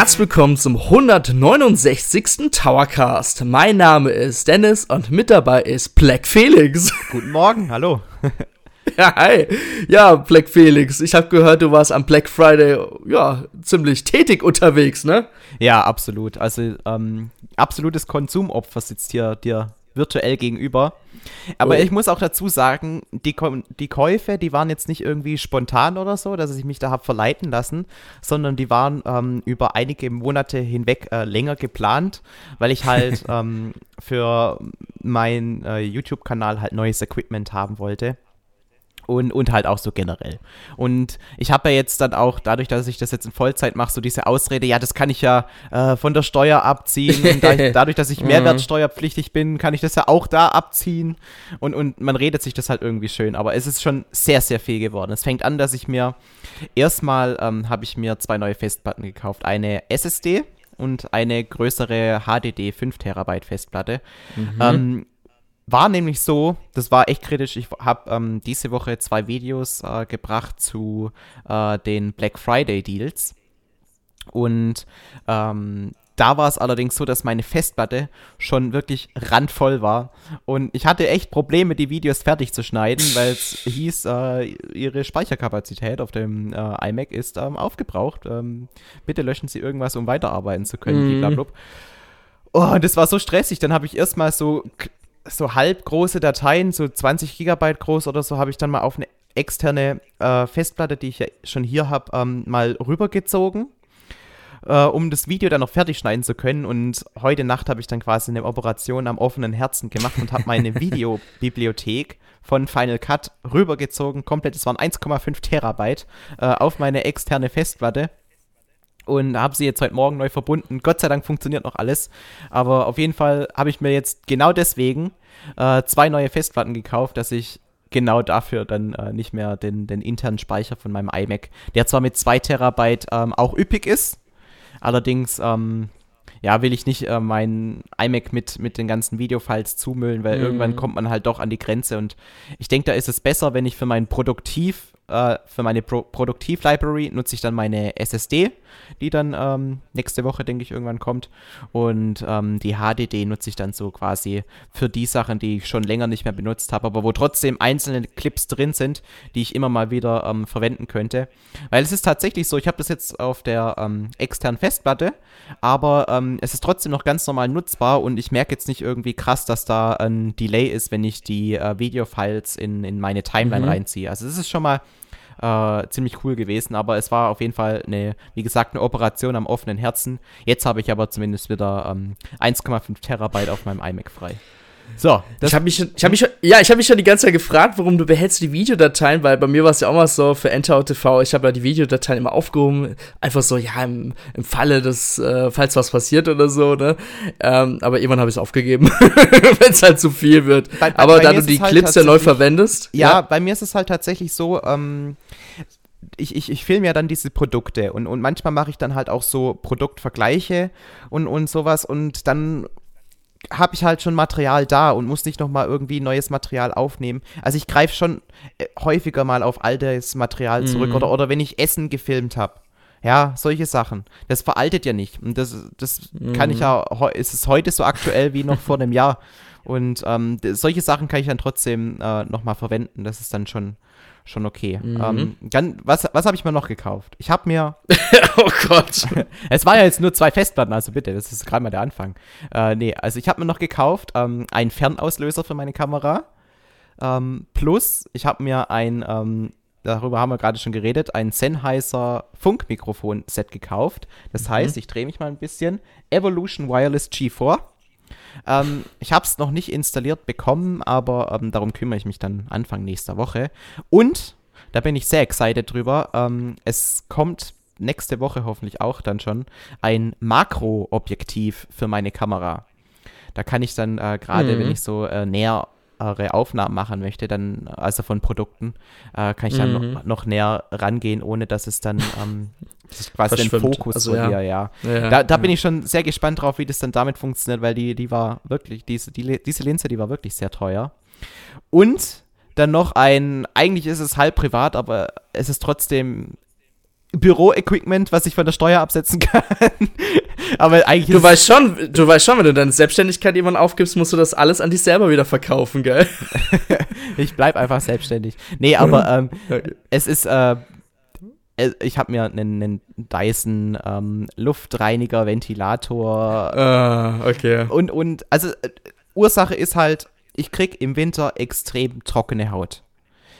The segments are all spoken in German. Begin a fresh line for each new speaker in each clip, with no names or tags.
herzlich willkommen zum 169. Towercast. Mein Name ist Dennis und mit dabei ist Black Felix.
Guten Morgen, hallo.
Ja, hi. Ja, Black Felix, ich habe gehört, du warst am Black Friday ja ziemlich tätig unterwegs, ne?
Ja, absolut. Also ähm, absolutes Konsumopfer sitzt hier dir virtuell gegenüber. Aber oh. ich muss auch dazu sagen, die, die Käufe, die waren jetzt nicht irgendwie spontan oder so, dass ich mich da habe verleiten lassen, sondern die waren ähm, über einige Monate hinweg äh, länger geplant, weil ich halt ähm, für meinen äh, YouTube-Kanal halt neues Equipment haben wollte und, und halt auch so generell. Und ich habe ja jetzt dann auch, dadurch, dass ich das jetzt in Vollzeit mache, so diese Ausrede, ja, das kann ich ja äh, von der Steuer abziehen. da ich, dadurch, dass ich mhm. mehrwertsteuerpflichtig bin, kann ich das ja auch da abziehen. Und, und man redet sich das halt irgendwie schön. Aber es ist schon sehr, sehr viel geworden. Es fängt an, dass ich mir erstmal ähm, habe ich mir zwei neue Festplatten gekauft. Eine SSD und eine größere HDD 5 Terabyte Festplatte. Mhm. Ähm, war nämlich so, das war echt kritisch. Ich habe ähm, diese Woche zwei Videos äh, gebracht zu äh, den Black Friday Deals. Und ähm, da war es allerdings so, dass meine Festplatte schon wirklich randvoll war. Und ich hatte echt Probleme, die Videos fertig zu schneiden, weil es hieß, äh, ihre Speicherkapazität auf dem äh, iMac ist ähm, aufgebraucht. Ähm, bitte löschen Sie irgendwas, um weiterarbeiten zu können. Mhm. Oh, das war so stressig. Dann habe ich erstmal so so halb große Dateien, so 20 Gigabyte groß oder so, habe ich dann mal auf eine externe äh, Festplatte, die ich ja schon hier habe, ähm, mal rübergezogen, äh, um das Video dann noch fertig schneiden zu können. Und heute Nacht habe ich dann quasi eine Operation am offenen Herzen gemacht und habe meine Videobibliothek von Final Cut rübergezogen, komplett, es waren 1,5 Terabyte, äh, auf meine externe Festplatte und habe sie jetzt heute Morgen neu verbunden. Gott sei Dank funktioniert noch alles. Aber auf jeden Fall habe ich mir jetzt genau deswegen äh, zwei neue Festplatten gekauft, dass ich genau dafür dann äh, nicht mehr den, den internen Speicher von meinem iMac, der zwar mit 2 Terabyte ähm, auch üppig ist, allerdings ähm, ja, will ich nicht äh, meinen iMac mit, mit den ganzen Videofiles zumüllen, weil mhm. irgendwann kommt man halt doch an die Grenze und ich denke, da ist es besser, wenn ich für mein Produktiv äh, für meine Pro Produktiv-Library nutze ich dann meine SSD, die dann ähm, nächste Woche, denke ich, irgendwann kommt. Und ähm, die HDD nutze ich dann so quasi für die Sachen, die ich schon länger nicht mehr benutzt habe, aber wo trotzdem einzelne Clips drin sind, die ich immer mal wieder ähm, verwenden könnte. Weil es ist tatsächlich so, ich habe das jetzt auf der ähm, externen Festplatte, aber ähm, es ist trotzdem noch ganz normal nutzbar und ich merke jetzt nicht irgendwie krass, dass da ein Delay ist, wenn ich die äh, Videofiles in, in meine Timeline mhm. reinziehe. Also es ist schon mal äh, ziemlich cool gewesen. Aber es war auf jeden Fall eine, wie gesagt, eine Operation am offenen Herzen. Jetzt habe ich aber zumindest wieder ähm, 1,5 Terabyte auf meinem iMac frei.
So, ich habe mich, ich habe mich, ja, ich habe mich schon die ganze Zeit gefragt, warum du behältst die Videodateien, weil bei mir war es ja auch mal so für Enter TV, ich habe ja die Videodateien immer aufgehoben, einfach so, ja, im, im Falle des, äh, falls was passiert oder so, ne? Ähm, aber irgendwann habe ich es aufgegeben, wenn es halt zu viel wird. Bei, aber bei da du die halt Clips ja neu verwendest.
Ja, ja, bei mir ist es halt tatsächlich so, ähm, ich, ich, ich filme ja dann diese Produkte und, und manchmal mache ich dann halt auch so Produktvergleiche und, und sowas und dann habe ich halt schon Material da und muss nicht nochmal irgendwie neues Material aufnehmen. Also ich greife schon äh, häufiger mal auf altes Material zurück mhm. oder, oder wenn ich Essen gefilmt habe. Ja, solche Sachen. Das veraltet ja nicht. Und das, das mhm. kann ich mhm. ja, ist es heute so aktuell wie noch vor einem Jahr. Und ähm, solche Sachen kann ich dann trotzdem äh, nochmal verwenden. Das ist dann schon, schon okay. Mhm. Ähm, dann, was was habe ich mir noch gekauft? Ich habe mir. oh Gott. es war ja jetzt nur zwei Festplatten, also bitte, das ist gerade mal der Anfang. Äh, nee, also ich habe mir noch gekauft ähm, einen Fernauslöser für meine Kamera. Ähm, plus, ich habe mir ein, ähm, darüber haben wir gerade schon geredet, ein Sennheiser Funkmikrofon-Set gekauft. Das mhm. heißt, ich drehe mich mal ein bisschen. Evolution Wireless G4. Ähm, ich habe es noch nicht installiert bekommen, aber ähm, darum kümmere ich mich dann Anfang nächster Woche. Und da bin ich sehr excited drüber. Ähm, es kommt nächste Woche hoffentlich auch dann schon ein Makro-Objektiv für meine Kamera. Da kann ich dann äh, gerade, mhm. wenn ich so äh, näher Aufnahmen machen möchte, dann, also von Produkten, äh, kann ich dann mhm. noch, noch, näher rangehen, ohne dass es dann ähm, quasi den Fokus also, verliere, ja. ja. ja. Da, da ja. bin ich schon sehr gespannt drauf, wie das dann damit funktioniert, weil die, die war wirklich, diese, die, diese Linse, die war wirklich sehr teuer. Und dann noch ein, eigentlich ist es halb privat, aber es ist trotzdem Büro-Equipment, was ich von der Steuer absetzen kann.
Aber eigentlich. Du weißt schon, du weißt schon, wenn du deine Selbstständigkeit jemand aufgibst, musst du das alles an dich selber wieder verkaufen, gell?
ich bleib einfach selbstständig. Nee, aber ähm, okay. es ist, äh, ich habe mir einen, einen Dyson ähm, Luftreiniger, Ventilator.
Ah, okay.
Und, und, also, äh, Ursache ist halt, ich krieg im Winter extrem trockene Haut.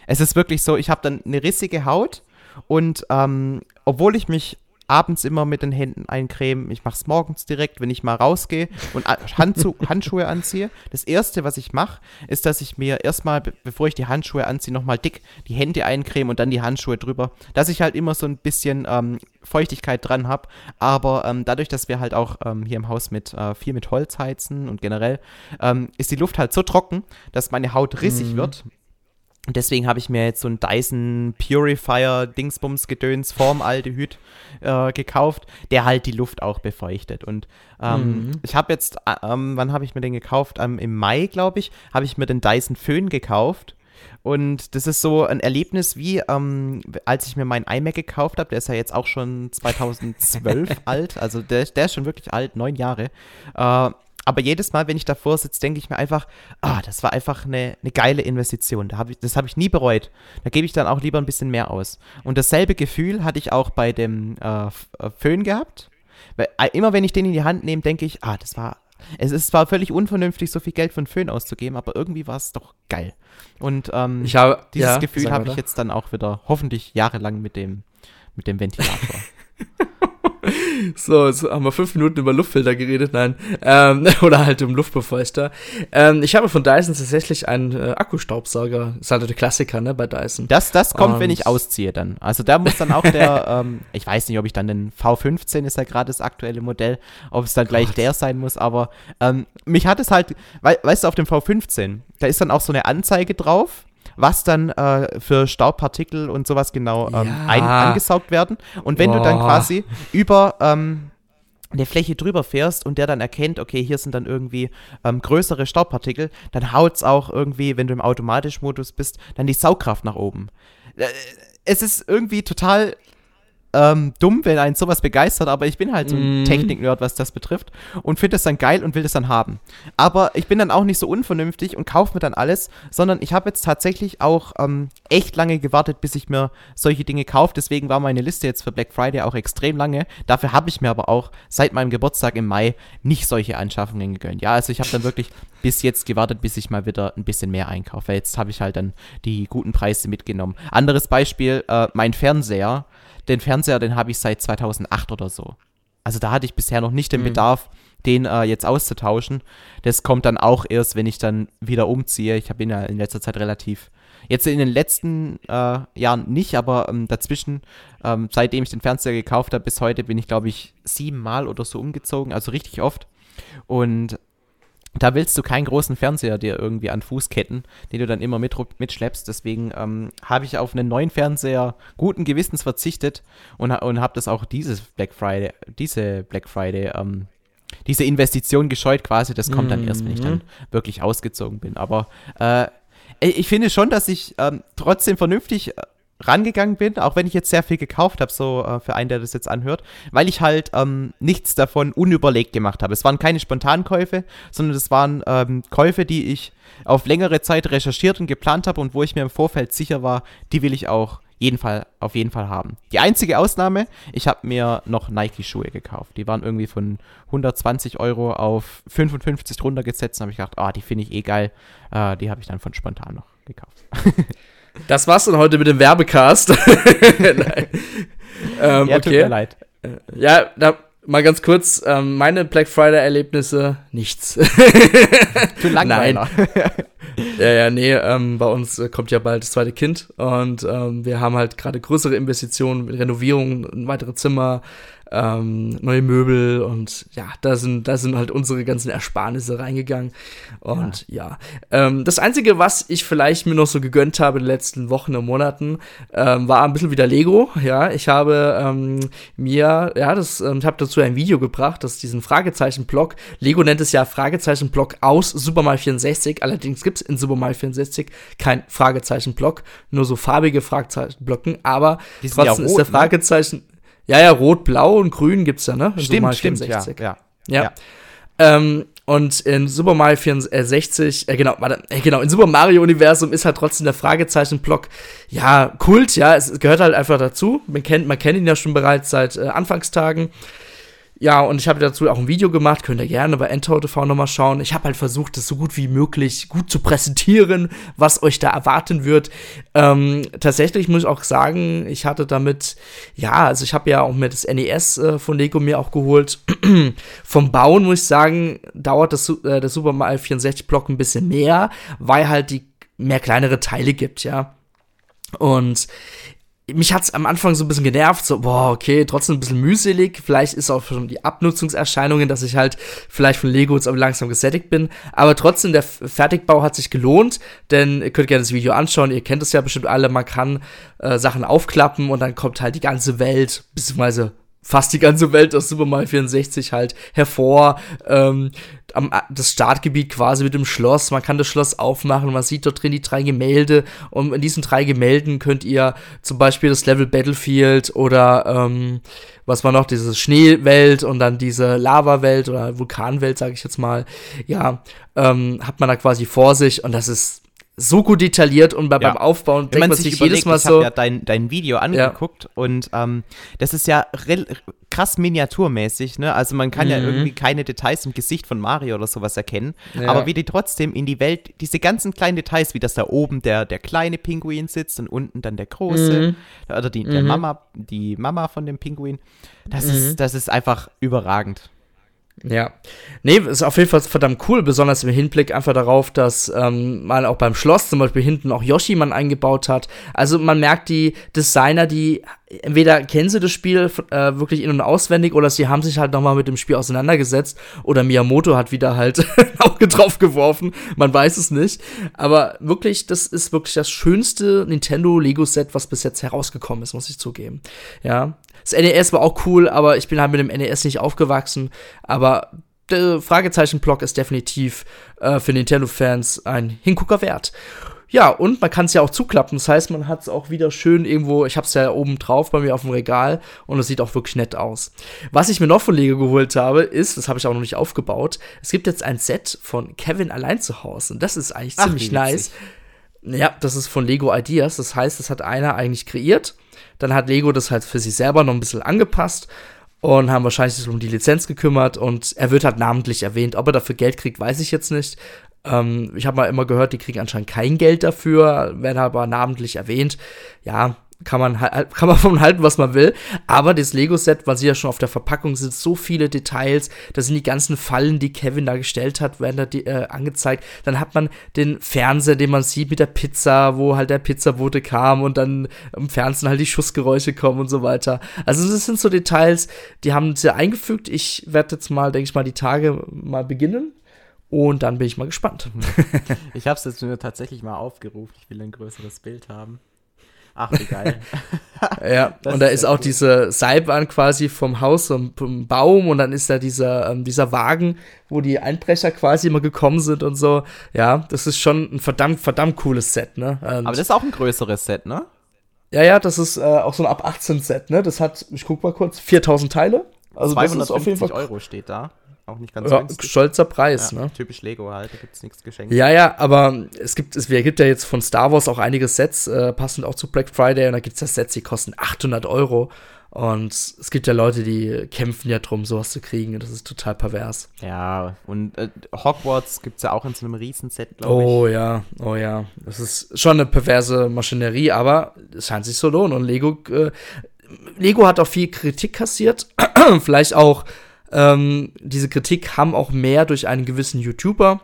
Es ist wirklich so, ich habe dann eine rissige Haut und ähm, obwohl ich mich abends immer mit den Händen eincremen. Ich mache es morgens direkt, wenn ich mal rausgehe und Handschu Handschuhe anziehe. Das erste, was ich mache, ist, dass ich mir erstmal, bevor ich die Handschuhe anziehe, nochmal dick die Hände eincreme und dann die Handschuhe drüber, dass ich halt immer so ein bisschen ähm, Feuchtigkeit dran habe. Aber ähm, dadurch, dass wir halt auch ähm, hier im Haus mit äh, viel mit Holz heizen und generell, ähm, ist die Luft halt so trocken, dass meine Haut rissig mhm. wird und deswegen habe ich mir jetzt so ein Dyson Purifier Dingsbums Gedöns Formaldehyd äh, gekauft, der halt die Luft auch befeuchtet. Und ähm, mhm. ich habe jetzt, äh, ähm, wann habe ich mir den gekauft? Ähm, Im Mai, glaube ich, habe ich mir den Dyson Föhn gekauft. Und das ist so ein Erlebnis wie, ähm, als ich mir meinen iMac gekauft habe, der ist ja jetzt auch schon 2012 alt, also der, der ist schon wirklich alt, neun Jahre. Äh, aber jedes Mal, wenn ich davor sitze, denke ich mir einfach, ah, das war einfach eine, eine geile Investition. Da hab ich, das habe ich nie bereut. Da gebe ich dann auch lieber ein bisschen mehr aus. Und dasselbe Gefühl hatte ich auch bei dem äh, äh Föhn gehabt. Weil, äh, immer wenn ich den in die Hand nehme, denke ich, ah, das war. Es ist zwar völlig unvernünftig, so viel Geld für einen Föhn auszugeben, aber irgendwie war es doch geil. Und ähm,
ich habe,
dieses ja, Gefühl habe ich jetzt dann auch wieder hoffentlich jahrelang mit dem, mit dem Ventilator.
So, jetzt haben wir fünf Minuten über Luftfilter geredet, nein. Ähm, oder halt um Luftbefeuchter. Ähm, ich habe von Dyson tatsächlich einen äh, Akkustaubsauger. Ist halt der Klassiker, ne, bei Dyson.
Das, das kommt, Und wenn ich ausziehe dann. Also da muss dann auch der, ähm, ich weiß nicht, ob ich dann den V15 ist ja gerade das aktuelle Modell, ob es dann gleich Gott. der sein muss, aber ähm, mich hat es halt, we weißt du, auf dem V15, da ist dann auch so eine Anzeige drauf was dann äh, für Staubpartikel und sowas genau ähm, ja. ein, angesaugt werden. Und wenn Boah. du dann quasi über ähm, eine Fläche drüber fährst und der dann erkennt, okay, hier sind dann irgendwie ähm, größere Staubpartikel, dann haut es auch irgendwie, wenn du im Automatischmodus bist, dann die Saugkraft nach oben. Äh, es ist irgendwie total ähm, dumm, wenn einen sowas begeistert, aber ich bin halt so ein mm. Technik-Nerd, was das betrifft und finde das dann geil und will das dann haben. Aber ich bin dann auch nicht so unvernünftig und kaufe mir dann alles, sondern ich habe jetzt tatsächlich auch ähm, echt lange gewartet, bis ich mir solche Dinge kaufe. Deswegen war meine Liste jetzt für Black Friday auch extrem lange. Dafür habe ich mir aber auch seit meinem Geburtstag im Mai nicht solche Anschaffungen gegönnt. Ja, also ich habe dann wirklich bis jetzt gewartet, bis ich mal wieder ein bisschen mehr einkaufe. Weil jetzt habe ich halt dann die guten Preise mitgenommen. Anderes Beispiel, äh, mein Fernseher den Fernseher, den habe ich seit 2008 oder so. Also da hatte ich bisher noch nicht den mhm. Bedarf, den äh, jetzt auszutauschen. Das kommt dann auch erst, wenn ich dann wieder umziehe. Ich habe ihn ja in letzter Zeit relativ, jetzt in den letzten äh, Jahren nicht, aber ähm, dazwischen, ähm, seitdem ich den Fernseher gekauft habe, bis heute bin ich, glaube ich, siebenmal oder so umgezogen, also richtig oft. Und da willst du keinen großen Fernseher dir irgendwie an Fußketten, den du dann immer mit, mitschleppst. Deswegen ähm, habe ich auf einen neuen Fernseher guten Gewissens verzichtet und, und habe das auch dieses Black Friday, diese Black Friday, ähm, diese Investition gescheut quasi. Das kommt dann erst, wenn ich dann mhm. wirklich ausgezogen bin. Aber äh, ich finde schon, dass ich ähm, trotzdem vernünftig äh, rangegangen bin, auch wenn ich jetzt sehr viel gekauft habe, so äh, für einen, der das jetzt anhört, weil ich halt ähm, nichts davon unüberlegt gemacht habe. Es waren keine Spontankäufe, sondern es waren ähm, Käufe, die ich auf längere Zeit recherchiert und geplant habe und wo ich mir im Vorfeld sicher war, die will ich auch jeden Fall, auf jeden Fall haben. Die einzige Ausnahme, ich habe mir noch Nike-Schuhe gekauft. Die waren irgendwie von 120 Euro auf 55 runtergesetzt und habe ich gedacht, oh, die finde ich eh geil. Äh, die habe ich dann von spontan noch gekauft.
Das war's dann heute mit dem Werbecast. ähm, ja, okay. tut mir leid. Äh, ja, da, mal ganz kurz, ähm, meine Black Friday-Erlebnisse, nichts.
Für Langweiler.
ja, ja, nee, ähm, bei uns äh, kommt ja bald das zweite Kind und ähm, wir haben halt gerade größere Investitionen, Renovierungen, weitere Zimmer, ähm, neue Möbel und ja, da sind, da sind halt unsere ganzen Ersparnisse reingegangen. Und ja, ja. Ähm, das Einzige, was ich vielleicht mir noch so gegönnt habe in den letzten Wochen und Monaten, ähm, war ein bisschen wieder Lego. Ja, ich habe ähm, mir, ja, das, ähm, habe dazu ein Video gebracht, das diesen Fragezeichen-Blog, Lego nennt es ja Fragezeichen-Blog aus Super Mario 64, allerdings gibt gibt es in Super Mario 64 kein Fragezeichen-Block, nur so farbige Fragezeichen-Blocken, aber trotzdem ja rot, ist der ne? Fragezeichen. Ne? Ja, ja, rot, blau und grün gibt es ja, ne?
In stimmt, stimmt, 64. ja.
ja. ja. Ähm, und in Super Mario 64, äh, genau, warte, äh, genau, in Super Mario Universum ist halt trotzdem der Fragezeichen-Block, ja, Kult, ja, es, es, gehört halt einfach dazu. Man kennt, man kennt ihn ja schon bereits seit äh, Anfangstagen. Ja, und ich habe dazu auch ein Video gemacht, könnt ihr gerne bei Endtower TV nochmal schauen. Ich habe halt versucht, das so gut wie möglich gut zu präsentieren, was euch da erwarten wird. Ähm, tatsächlich muss ich auch sagen, ich hatte damit, ja, also ich habe ja auch mir das NES äh, von Lego mir auch geholt. Vom Bauen muss ich sagen, dauert das, äh, der Super Mario 64 Block ein bisschen mehr, weil halt die mehr kleinere Teile gibt, ja. Und mich hat es am Anfang so ein bisschen genervt, so, boah, okay, trotzdem ein bisschen mühselig. Vielleicht ist auch schon die Abnutzungserscheinungen, dass ich halt vielleicht von Lego jetzt aber langsam gesättigt bin. Aber trotzdem, der Fertigbau hat sich gelohnt, denn ihr könnt gerne das Video anschauen. Ihr kennt es ja bestimmt alle. Man kann äh, Sachen aufklappen und dann kommt halt die ganze Welt, beziehungsweise fast die ganze Welt aus Super Mario 64 halt hervor. Ähm, am, das Startgebiet quasi mit dem Schloss. Man kann das Schloss aufmachen. Man sieht dort drin die drei Gemälde. Und in diesen drei Gemälden könnt ihr zum Beispiel das Level Battlefield oder ähm, was war noch, diese Schneewelt und dann diese Lava-Welt oder Vulkanwelt, sage ich jetzt mal. Ja, ähm, hat man da quasi vor sich und das ist so gut detailliert und beim ja. Aufbauen
Wenn denkt man sich, sich jedes Mal ich so. Ich habe ja dein, dein Video angeguckt ja. und ähm, das ist ja krass miniaturmäßig, ne? Also man kann mhm. ja irgendwie keine Details im Gesicht von Mario oder sowas erkennen, ja. aber wie die trotzdem in die Welt, diese ganzen kleinen Details, wie das da oben der, der kleine Pinguin sitzt und unten dann der große, mhm. oder die, der mhm. Mama, die Mama von dem Pinguin, das, ist, mhm. das ist einfach überragend.
Ja. Nee, ist auf jeden Fall verdammt cool, besonders im Hinblick einfach darauf, dass ähm, man auch beim Schloss zum Beispiel hinten auch Yoshi man eingebaut hat. Also man merkt die Designer, die entweder kennen sie das Spiel äh, wirklich in- und auswendig oder sie haben sich halt nochmal mit dem Spiel auseinandergesetzt oder Miyamoto hat wieder halt ein Auge drauf geworfen. Man weiß es nicht. Aber wirklich, das ist wirklich das schönste Nintendo Lego Set, was bis jetzt herausgekommen ist, muss ich zugeben. Ja. Das NES war auch cool, aber ich bin halt mit dem NES nicht aufgewachsen. Aber der Fragezeichen-Block ist definitiv äh, für Nintendo-Fans ein Hingucker wert. Ja, und man kann es ja auch zuklappen. Das heißt, man hat es auch wieder schön irgendwo, ich habe es ja oben drauf bei mir auf dem Regal und es sieht auch wirklich nett aus. Was ich mir noch von Lego geholt habe, ist, das habe ich auch noch nicht aufgebaut, es gibt jetzt ein Set von Kevin allein zu Hause und das ist eigentlich Ach, ziemlich nice. Ja, das ist von Lego Ideas, das heißt, das hat einer eigentlich kreiert dann hat Lego das halt für sich selber noch ein bisschen angepasst und haben wahrscheinlich sich um die Lizenz gekümmert und er wird halt namentlich erwähnt. Ob er dafür Geld kriegt, weiß ich jetzt nicht. Ähm, ich habe mal immer gehört, die kriegen anscheinend kein Geld dafür, werden aber namentlich erwähnt. Ja, kann man, kann man von halten, was man will. Aber das Lego-Set, sie ja schon auf der Verpackung sind, so viele Details. Da sind die ganzen Fallen, die Kevin da gestellt hat, werden da die, äh, angezeigt. Dann hat man den Fernseher, den man sieht mit der Pizza, wo halt der Pizzabote kam und dann im Fernsehen halt die Schussgeräusche kommen und so weiter. Also das sind so Details, die haben sie eingefügt. Ich werde jetzt mal, denke ich mal, die Tage mal beginnen. Und dann bin ich mal gespannt.
Ich habe es jetzt nur tatsächlich mal aufgerufen. Ich will ein größeres Bild haben. Ach, wie geil.
ja, das und da ist, ist auch cool. diese Seilbahn quasi vom Haus zum, vom Baum und dann ist da dieser, ähm, dieser Wagen, wo die Einbrecher quasi immer gekommen sind und so. Ja, das ist schon ein verdammt, verdammt cooles Set, ne? Und
Aber das ist auch ein größeres Set, ne?
Ja, ja, das ist äh, auch so ein ab 18 Set, ne? Das hat, ich guck mal kurz, 4000 Teile.
Also 250 auf jeden Fall Euro steht da auch nicht ganz
ja, günstig. Stolzer Preis, ja, ne?
Typisch Lego halt, da gibt es nichts geschenkt.
Ja, ja, aber es gibt, es gibt ja jetzt von Star Wars auch einige Sets, äh, passend auch zu Black Friday, und da gibt es ja Sets, die kosten 800 Euro. Und es gibt ja Leute, die kämpfen ja drum, sowas zu kriegen. Das ist total pervers.
Ja, und äh, Hogwarts gibt es ja auch in so einem Riesenset, glaube
ich. Oh ja, oh ja. Das ist schon eine perverse Maschinerie, aber es scheint sich so lohnen. Und Lego, äh, Lego hat auch viel Kritik kassiert. Vielleicht auch ähm, diese Kritik haben auch mehr durch einen gewissen YouTuber,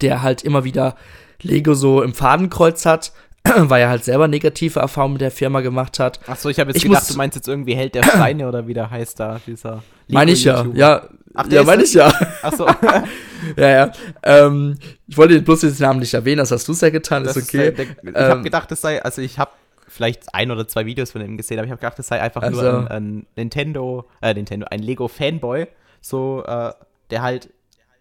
der halt immer wieder Lego so im Fadenkreuz hat, weil er halt selber negative Erfahrungen mit der Firma gemacht hat.
Achso, ich habe jetzt ich gedacht, du meinst jetzt irgendwie Held der Steine oder wie der heißt da, dieser
Meine ich ja, ja. Ach, ja, meine ich ja. Achso. ja, ja. Ähm, ich wollte bloß den Namen nicht erwähnen, das hast du sehr getan, das ist okay. Ist, der,
ich ähm, habe gedacht, das sei, also ich habe vielleicht ein oder zwei Videos von ihm gesehen, aber ich habe gedacht, das sei einfach also. nur ein, ein, Nintendo, äh, Nintendo, ein Lego-Fanboy, so, äh, der halt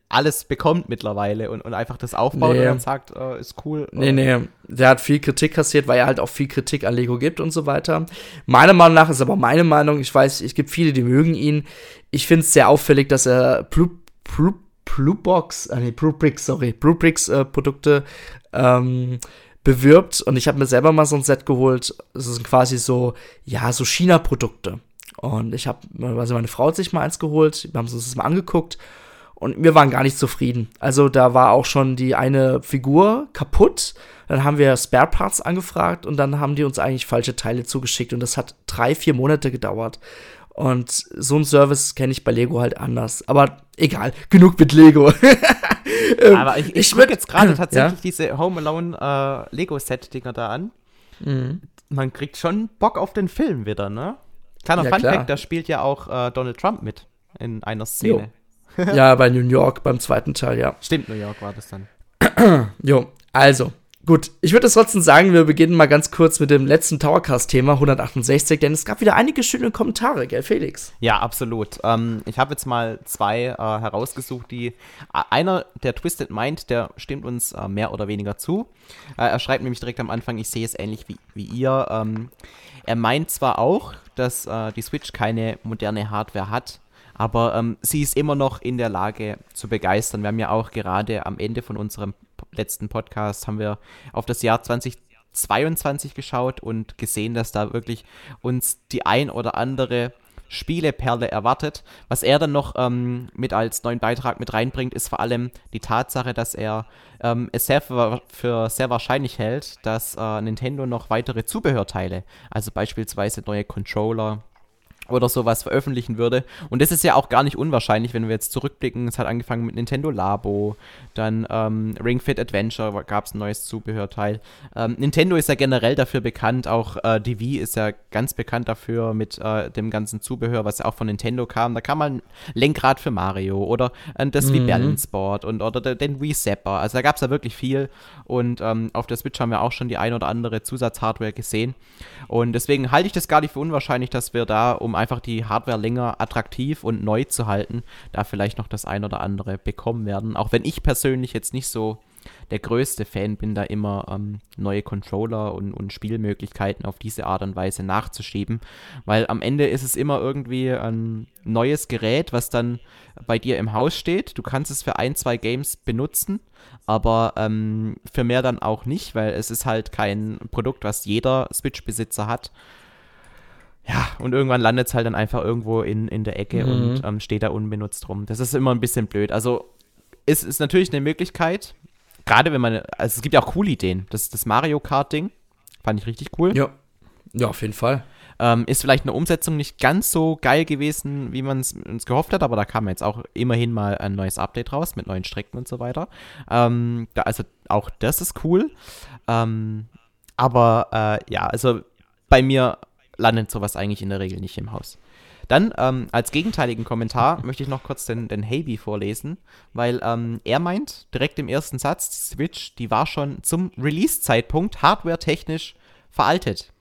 alles bekommt mittlerweile und, und einfach das aufbaut nee. und dann sagt, äh, ist cool.
Nee, nee, der hat viel Kritik kassiert, weil er halt auch viel Kritik an Lego gibt und so weiter. Meiner Meinung nach ist aber meine Meinung, ich weiß, es gibt viele, die mögen ihn. Ich finde es sehr auffällig, dass er Blue, Blue, Blue Box, äh, nee, Blue Bricks, sorry, Blue Bricks äh, Produkte ähm, bewirbt und ich habe mir selber mal so ein Set geholt. Es sind quasi so, ja, so China-Produkte. Und ich habe, also meine Frau hat sich mal eins geholt, wir haben uns das mal angeguckt und wir waren gar nicht zufrieden. Also da war auch schon die eine Figur kaputt. Dann haben wir Spare Parts angefragt und dann haben die uns eigentlich falsche Teile zugeschickt. Und das hat drei, vier Monate gedauert. Und so ein Service kenne ich bei Lego halt anders. Aber egal, genug mit Lego.
Ähm, Aber ich, ich, ich würde jetzt gerade tatsächlich ja? diese Home Alone äh, Lego-Set-Dinger da an. Mhm. Man kriegt schon Bock auf den Film wieder, ne? Kleiner ja, Funfact, da spielt ja auch äh, Donald Trump mit in einer Szene
ja, bei New York beim zweiten Teil, ja.
Stimmt, New York war das dann.
jo, also, gut. Ich würde trotzdem sagen, wir beginnen mal ganz kurz mit dem letzten Towercast-Thema 168, denn es gab wieder einige schöne Kommentare, gell, Felix?
Ja, absolut. Ähm, ich habe jetzt mal zwei äh, herausgesucht, die. Äh, einer, der Twisted Mind, der stimmt uns äh, mehr oder weniger zu. Äh, er schreibt nämlich direkt am Anfang, ich sehe es ähnlich wie, wie ihr. Ähm, er meint zwar auch, dass äh, die Switch keine moderne Hardware hat, aber ähm, sie ist immer noch in der Lage zu begeistern. Wir haben ja auch gerade am Ende von unserem letzten Podcast haben wir auf das Jahr 2022 geschaut und gesehen, dass da wirklich uns die ein oder andere Spieleperle erwartet. Was er dann noch ähm, mit als neuen Beitrag mit reinbringt, ist vor allem die Tatsache, dass er ähm, es sehr für, für, sehr wahrscheinlich hält, dass äh, Nintendo noch weitere Zubehörteile, also beispielsweise neue Controller, oder sowas veröffentlichen würde. Und das ist ja auch gar nicht unwahrscheinlich, wenn wir jetzt zurückblicken. Es hat angefangen mit Nintendo Labo, dann ähm, Ring Fit Adventure gab es ein neues Zubehörteil. Ähm, Nintendo ist ja generell dafür bekannt, auch äh, die Wii ist ja ganz bekannt dafür mit äh, dem ganzen Zubehör, was ja auch von Nintendo kam. Da kam mal ein Lenkrad für Mario oder äh, das mhm. Wii Balance Board und oder den Wii Zapper. Also da gab es ja wirklich viel. Und ähm, auf der Switch haben wir auch schon die ein oder andere Zusatzhardware gesehen. Und deswegen halte ich das gar nicht für unwahrscheinlich, dass wir da um einfach die Hardware länger attraktiv und neu zu halten, da vielleicht noch das ein oder andere bekommen werden. Auch wenn ich persönlich jetzt nicht so der größte Fan bin, da immer ähm, neue Controller und, und Spielmöglichkeiten auf diese Art und Weise nachzuschieben, weil am Ende ist es immer irgendwie ein neues Gerät, was dann bei dir im Haus steht. Du kannst es für ein, zwei Games benutzen, aber ähm, für mehr dann auch nicht, weil es ist halt kein Produkt, was jeder Switch-Besitzer hat. Ja, und irgendwann landet es halt dann einfach irgendwo in, in der Ecke mhm. und ähm, steht da unbenutzt rum. Das ist immer ein bisschen blöd. Also, es ist natürlich eine Möglichkeit, gerade wenn man, also es gibt ja auch coole Ideen. Das, das Mario Kart-Ding fand ich richtig cool.
Ja, ja, auf jeden Fall.
Ähm, ist vielleicht eine Umsetzung nicht ganz so geil gewesen, wie man es uns gehofft hat, aber da kam jetzt auch immerhin mal ein neues Update raus mit neuen Strecken und so weiter. Ähm, da, also auch das ist cool. Ähm, aber äh, ja, also bei mir landet sowas eigentlich in der Regel nicht im Haus. Dann ähm, als gegenteiligen Kommentar möchte ich noch kurz den, den Havy vorlesen, weil ähm, er meint direkt im ersten Satz, die Switch, die war schon zum Release-Zeitpunkt hardware-technisch veraltet.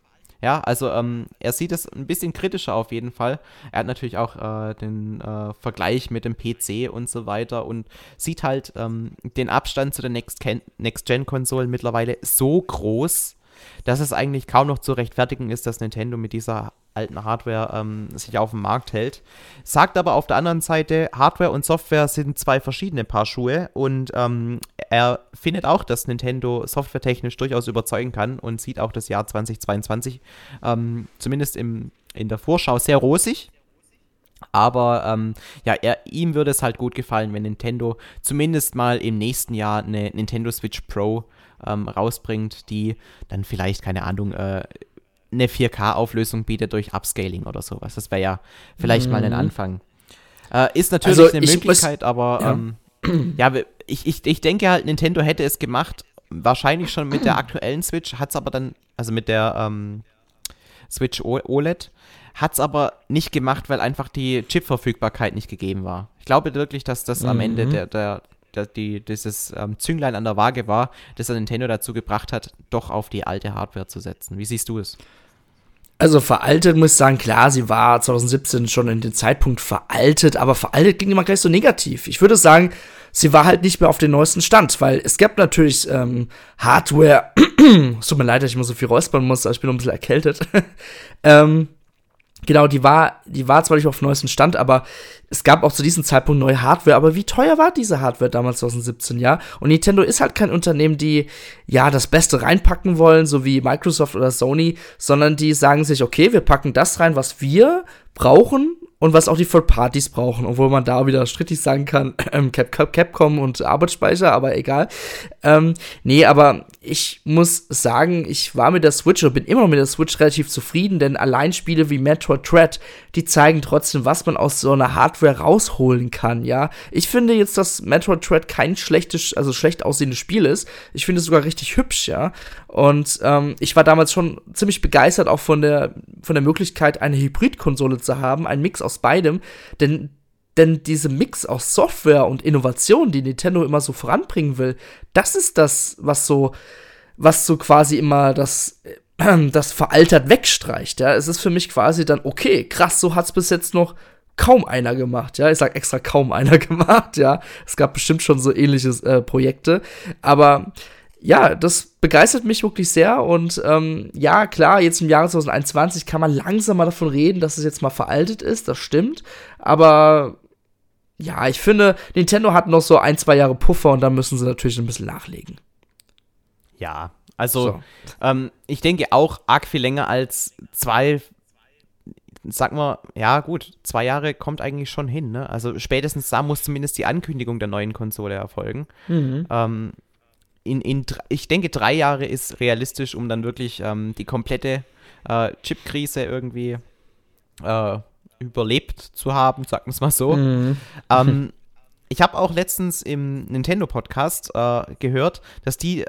Ja, also ähm, er sieht es ein bisschen kritischer auf jeden Fall. Er hat natürlich auch äh, den äh, Vergleich mit dem PC und so weiter und sieht halt ähm, den Abstand zu den Next-Gen-Konsolen mittlerweile so groß, dass es eigentlich kaum noch zu rechtfertigen ist, dass Nintendo mit dieser alten Hardware ähm, sich auf dem Markt hält. Sagt aber auf der anderen Seite, Hardware und Software sind zwei verschiedene Paar Schuhe und ähm, er findet auch, dass Nintendo softwaretechnisch durchaus überzeugen kann und sieht auch das Jahr 2022 ähm, zumindest im, in der Vorschau sehr rosig. Aber ähm, ja, er, ihm würde es halt gut gefallen, wenn Nintendo zumindest mal im nächsten Jahr eine Nintendo Switch Pro ähm, rausbringt, die dann vielleicht, keine Ahnung, äh, eine 4K-Auflösung bietet durch Upscaling oder sowas. Das wäre ja vielleicht mhm. mal ein mhm. Anfang. Äh, ist natürlich also eine Möglichkeit, muss, aber ja, ähm, ja ich, ich, ich denke halt, Nintendo hätte es gemacht, wahrscheinlich schon mit der aktuellen Switch, hat es aber dann, also mit der ähm, Switch OLED, hat es aber nicht gemacht, weil einfach die Chip-Verfügbarkeit nicht gegeben war. Ich glaube wirklich, dass das am Ende mhm. der, der, die, dieses ähm, Zünglein an der Waage war, das Nintendo dazu gebracht hat, doch auf die alte Hardware zu setzen. Wie siehst du es?
Also veraltet muss ich sagen, klar, sie war 2017 schon in dem Zeitpunkt veraltet, aber veraltet klingt immer gleich so negativ. Ich würde sagen, sie war halt nicht mehr auf den neuesten Stand, weil es gab natürlich ähm, Hardware. es tut mir leid, dass ich immer so viel räuspern muss, aber ich bin ein bisschen erkältet. ähm, Genau, die war, die war zwar nicht auf dem neuesten Stand, aber es gab auch zu diesem Zeitpunkt neue Hardware. Aber wie teuer war diese Hardware damals 2017, ja? Und Nintendo ist halt kein Unternehmen, die ja das Beste reinpacken wollen, so wie Microsoft oder Sony, sondern die sagen sich, okay, wir packen das rein, was wir brauchen und was auch die Third Parties brauchen, obwohl man da wieder strittig sagen kann, ähm, Cap Cap Capcom und Arbeitsspeicher, aber egal. Ähm, nee, aber ich muss sagen, ich war mit der Switch und bin immer noch mit der Switch relativ zufrieden, denn allein Spiele wie Metroid Dread, die zeigen trotzdem, was man aus so einer Hardware rausholen kann, ja. Ich finde jetzt, dass Metroid Dread kein schlechtes, also schlecht aussehendes Spiel ist. Ich finde es sogar richtig hübsch, ja. Und ähm, ich war damals schon ziemlich begeistert auch von der, von der Möglichkeit, eine Hybridkonsole zu haben, ein Mix aus beidem, denn denn diese Mix aus Software und Innovation, die Nintendo immer so voranbringen will, das ist das, was so, was so quasi immer das, äh, das veraltert wegstreicht. Ja, es ist für mich quasi dann okay, krass, so hat's bis jetzt noch kaum einer gemacht. Ja, ich sag extra kaum einer gemacht. Ja, es gab bestimmt schon so ähnliche äh, Projekte, aber ja, das begeistert mich wirklich sehr und ähm, ja, klar, jetzt im Jahre 2021 kann man langsam mal davon reden, dass es jetzt mal veraltet ist, das stimmt, aber ja, ich finde, Nintendo hat noch so ein, zwei Jahre Puffer und da müssen sie natürlich ein bisschen nachlegen.
Ja, also so. ähm, ich denke auch arg viel länger als zwei, sag mal, ja gut, zwei Jahre kommt eigentlich schon hin, ne? Also spätestens da muss zumindest die Ankündigung der neuen Konsole erfolgen. Mhm. Ähm, in, in, ich denke, drei Jahre ist realistisch, um dann wirklich ähm, die komplette äh, Chip-Krise irgendwie äh, überlebt zu haben, sagen wir es mal so. Mhm. Ähm, ich habe auch letztens im Nintendo-Podcast äh, gehört, dass die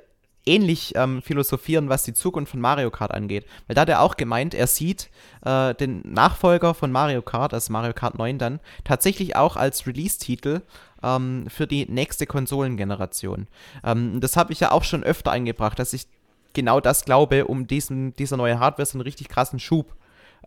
ähnlich ähm, philosophieren, was die Zukunft von Mario Kart angeht. Weil da hat er auch gemeint, er sieht äh, den Nachfolger von Mario Kart, also Mario Kart 9 dann, tatsächlich auch als Release-Titel ähm, für die nächste Konsolengeneration. Ähm, das habe ich ja auch schon öfter eingebracht, dass ich genau das glaube, um diesen, dieser neue Hardware so einen richtig krassen Schub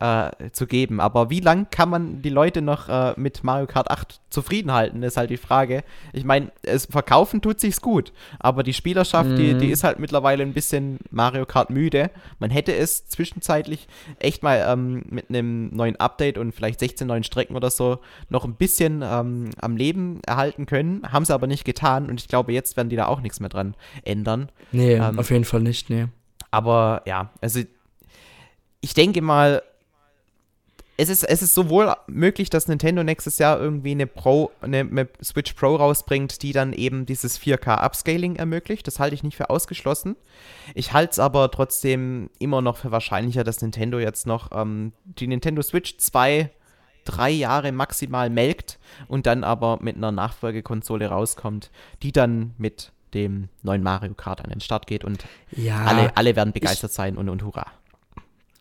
äh, zu geben. Aber wie lang kann man die Leute noch äh, mit Mario Kart 8 zufrieden halten, ist halt die Frage. Ich meine, es verkaufen tut sich's gut, aber die Spielerschaft, mm. die, die mhm. ist halt mittlerweile ein bisschen Mario Kart müde. Man hätte es zwischenzeitlich echt mal ähm, mit einem neuen Update und vielleicht 16 neuen Strecken oder so noch ein bisschen ähm, am Leben erhalten können, haben sie aber nicht getan und ich glaube, jetzt werden die da auch nichts mehr dran ändern.
Nee, ähm, auf jeden Fall nicht, nee.
Aber ja, also ich denke mal, es ist, es ist sowohl möglich, dass Nintendo nächstes Jahr irgendwie eine Pro, eine, eine Switch Pro rausbringt, die dann eben dieses 4K Upscaling ermöglicht. Das halte ich nicht für ausgeschlossen. Ich halte es aber trotzdem immer noch für wahrscheinlicher, dass Nintendo jetzt noch ähm, die Nintendo Switch zwei, drei Jahre maximal melkt und dann aber mit einer Nachfolgekonsole rauskommt, die dann mit dem neuen Mario Kart an den Start geht und ja, alle, alle werden begeistert sein und, und hurra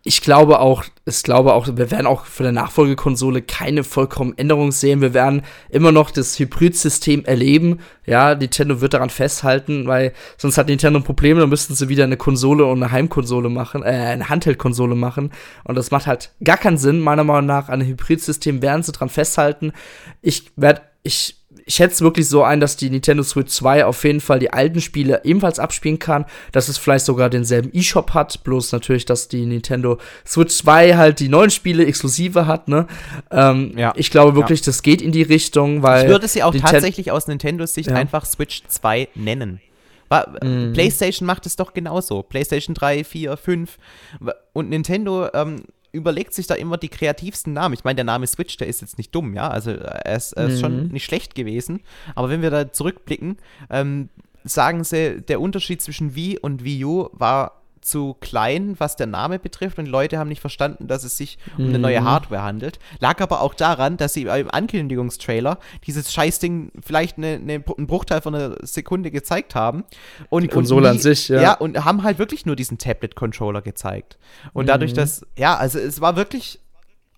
ich glaube auch, ich glaube auch, wir werden auch für der Nachfolgekonsole keine vollkommen Änderung sehen. Wir werden immer noch das Hybrid-System erleben. Ja, Nintendo wird daran festhalten, weil sonst hat Nintendo Probleme, dann müssten sie wieder eine Konsole und eine Heimkonsole machen, äh, eine Handheld-Konsole machen. Und das macht halt gar keinen Sinn, meiner Meinung nach. An einem Hybrid-System werden sie dran festhalten. Ich werde, ich ich schätze es wirklich so ein, dass die Nintendo Switch 2 auf jeden Fall die alten Spiele ebenfalls abspielen kann, dass es vielleicht sogar denselben eShop hat, bloß natürlich, dass die Nintendo Switch 2 halt die neuen Spiele exklusive hat, ne? Ähm, ja. Ich glaube wirklich, ja. das geht in die Richtung, weil.
Ich würde sie auch Ninten tatsächlich aus Nintendos Sicht ja. einfach Switch 2 nennen. Mhm. PlayStation macht es doch genauso. PlayStation 3, 4, 5 und Nintendo ähm, überlegt sich da immer die kreativsten Namen. Ich meine, der Name Switch, der ist jetzt nicht dumm, ja. Also er ist, er ist mhm. schon nicht schlecht gewesen. Aber wenn wir da zurückblicken, ähm, sagen sie, der Unterschied zwischen Wii und Wii U war zu klein, was der Name betrifft und Leute haben nicht verstanden, dass es sich um eine neue mhm. Hardware handelt. Lag aber auch daran, dass sie im Ankündigungstrailer dieses Scheißding vielleicht eine, eine, einen Bruchteil von einer Sekunde gezeigt haben. Und, die
Konsole und die, an sich, ja.
Ja, und haben halt wirklich nur diesen Tablet-Controller gezeigt. Und dadurch, mhm. dass, ja, also es war wirklich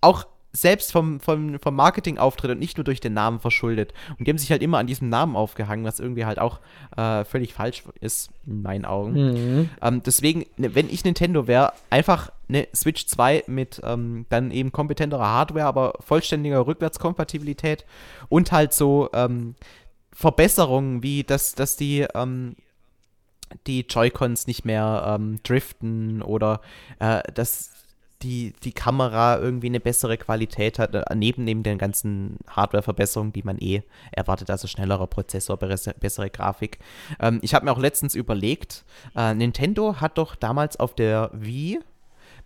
auch selbst vom, vom, vom Marketingauftritt und nicht nur durch den Namen verschuldet. Und die haben sich halt immer an diesem Namen aufgehangen, was irgendwie halt auch äh, völlig falsch ist, in meinen Augen. Mhm. Ähm, deswegen, ne, wenn ich Nintendo wäre, einfach eine Switch 2 mit ähm, dann eben kompetenterer Hardware, aber vollständiger Rückwärtskompatibilität und halt so ähm, Verbesserungen, wie dass, dass die ähm, die Joy-Cons nicht mehr ähm, driften oder äh, dass die, die Kamera irgendwie eine bessere Qualität hat, äh, neben, neben den ganzen Hardware-Verbesserungen, die man eh erwartet, also schnellerer Prozessor, bessere Grafik. Ähm, ich habe mir auch letztens überlegt, äh, Nintendo hat doch damals auf der Wii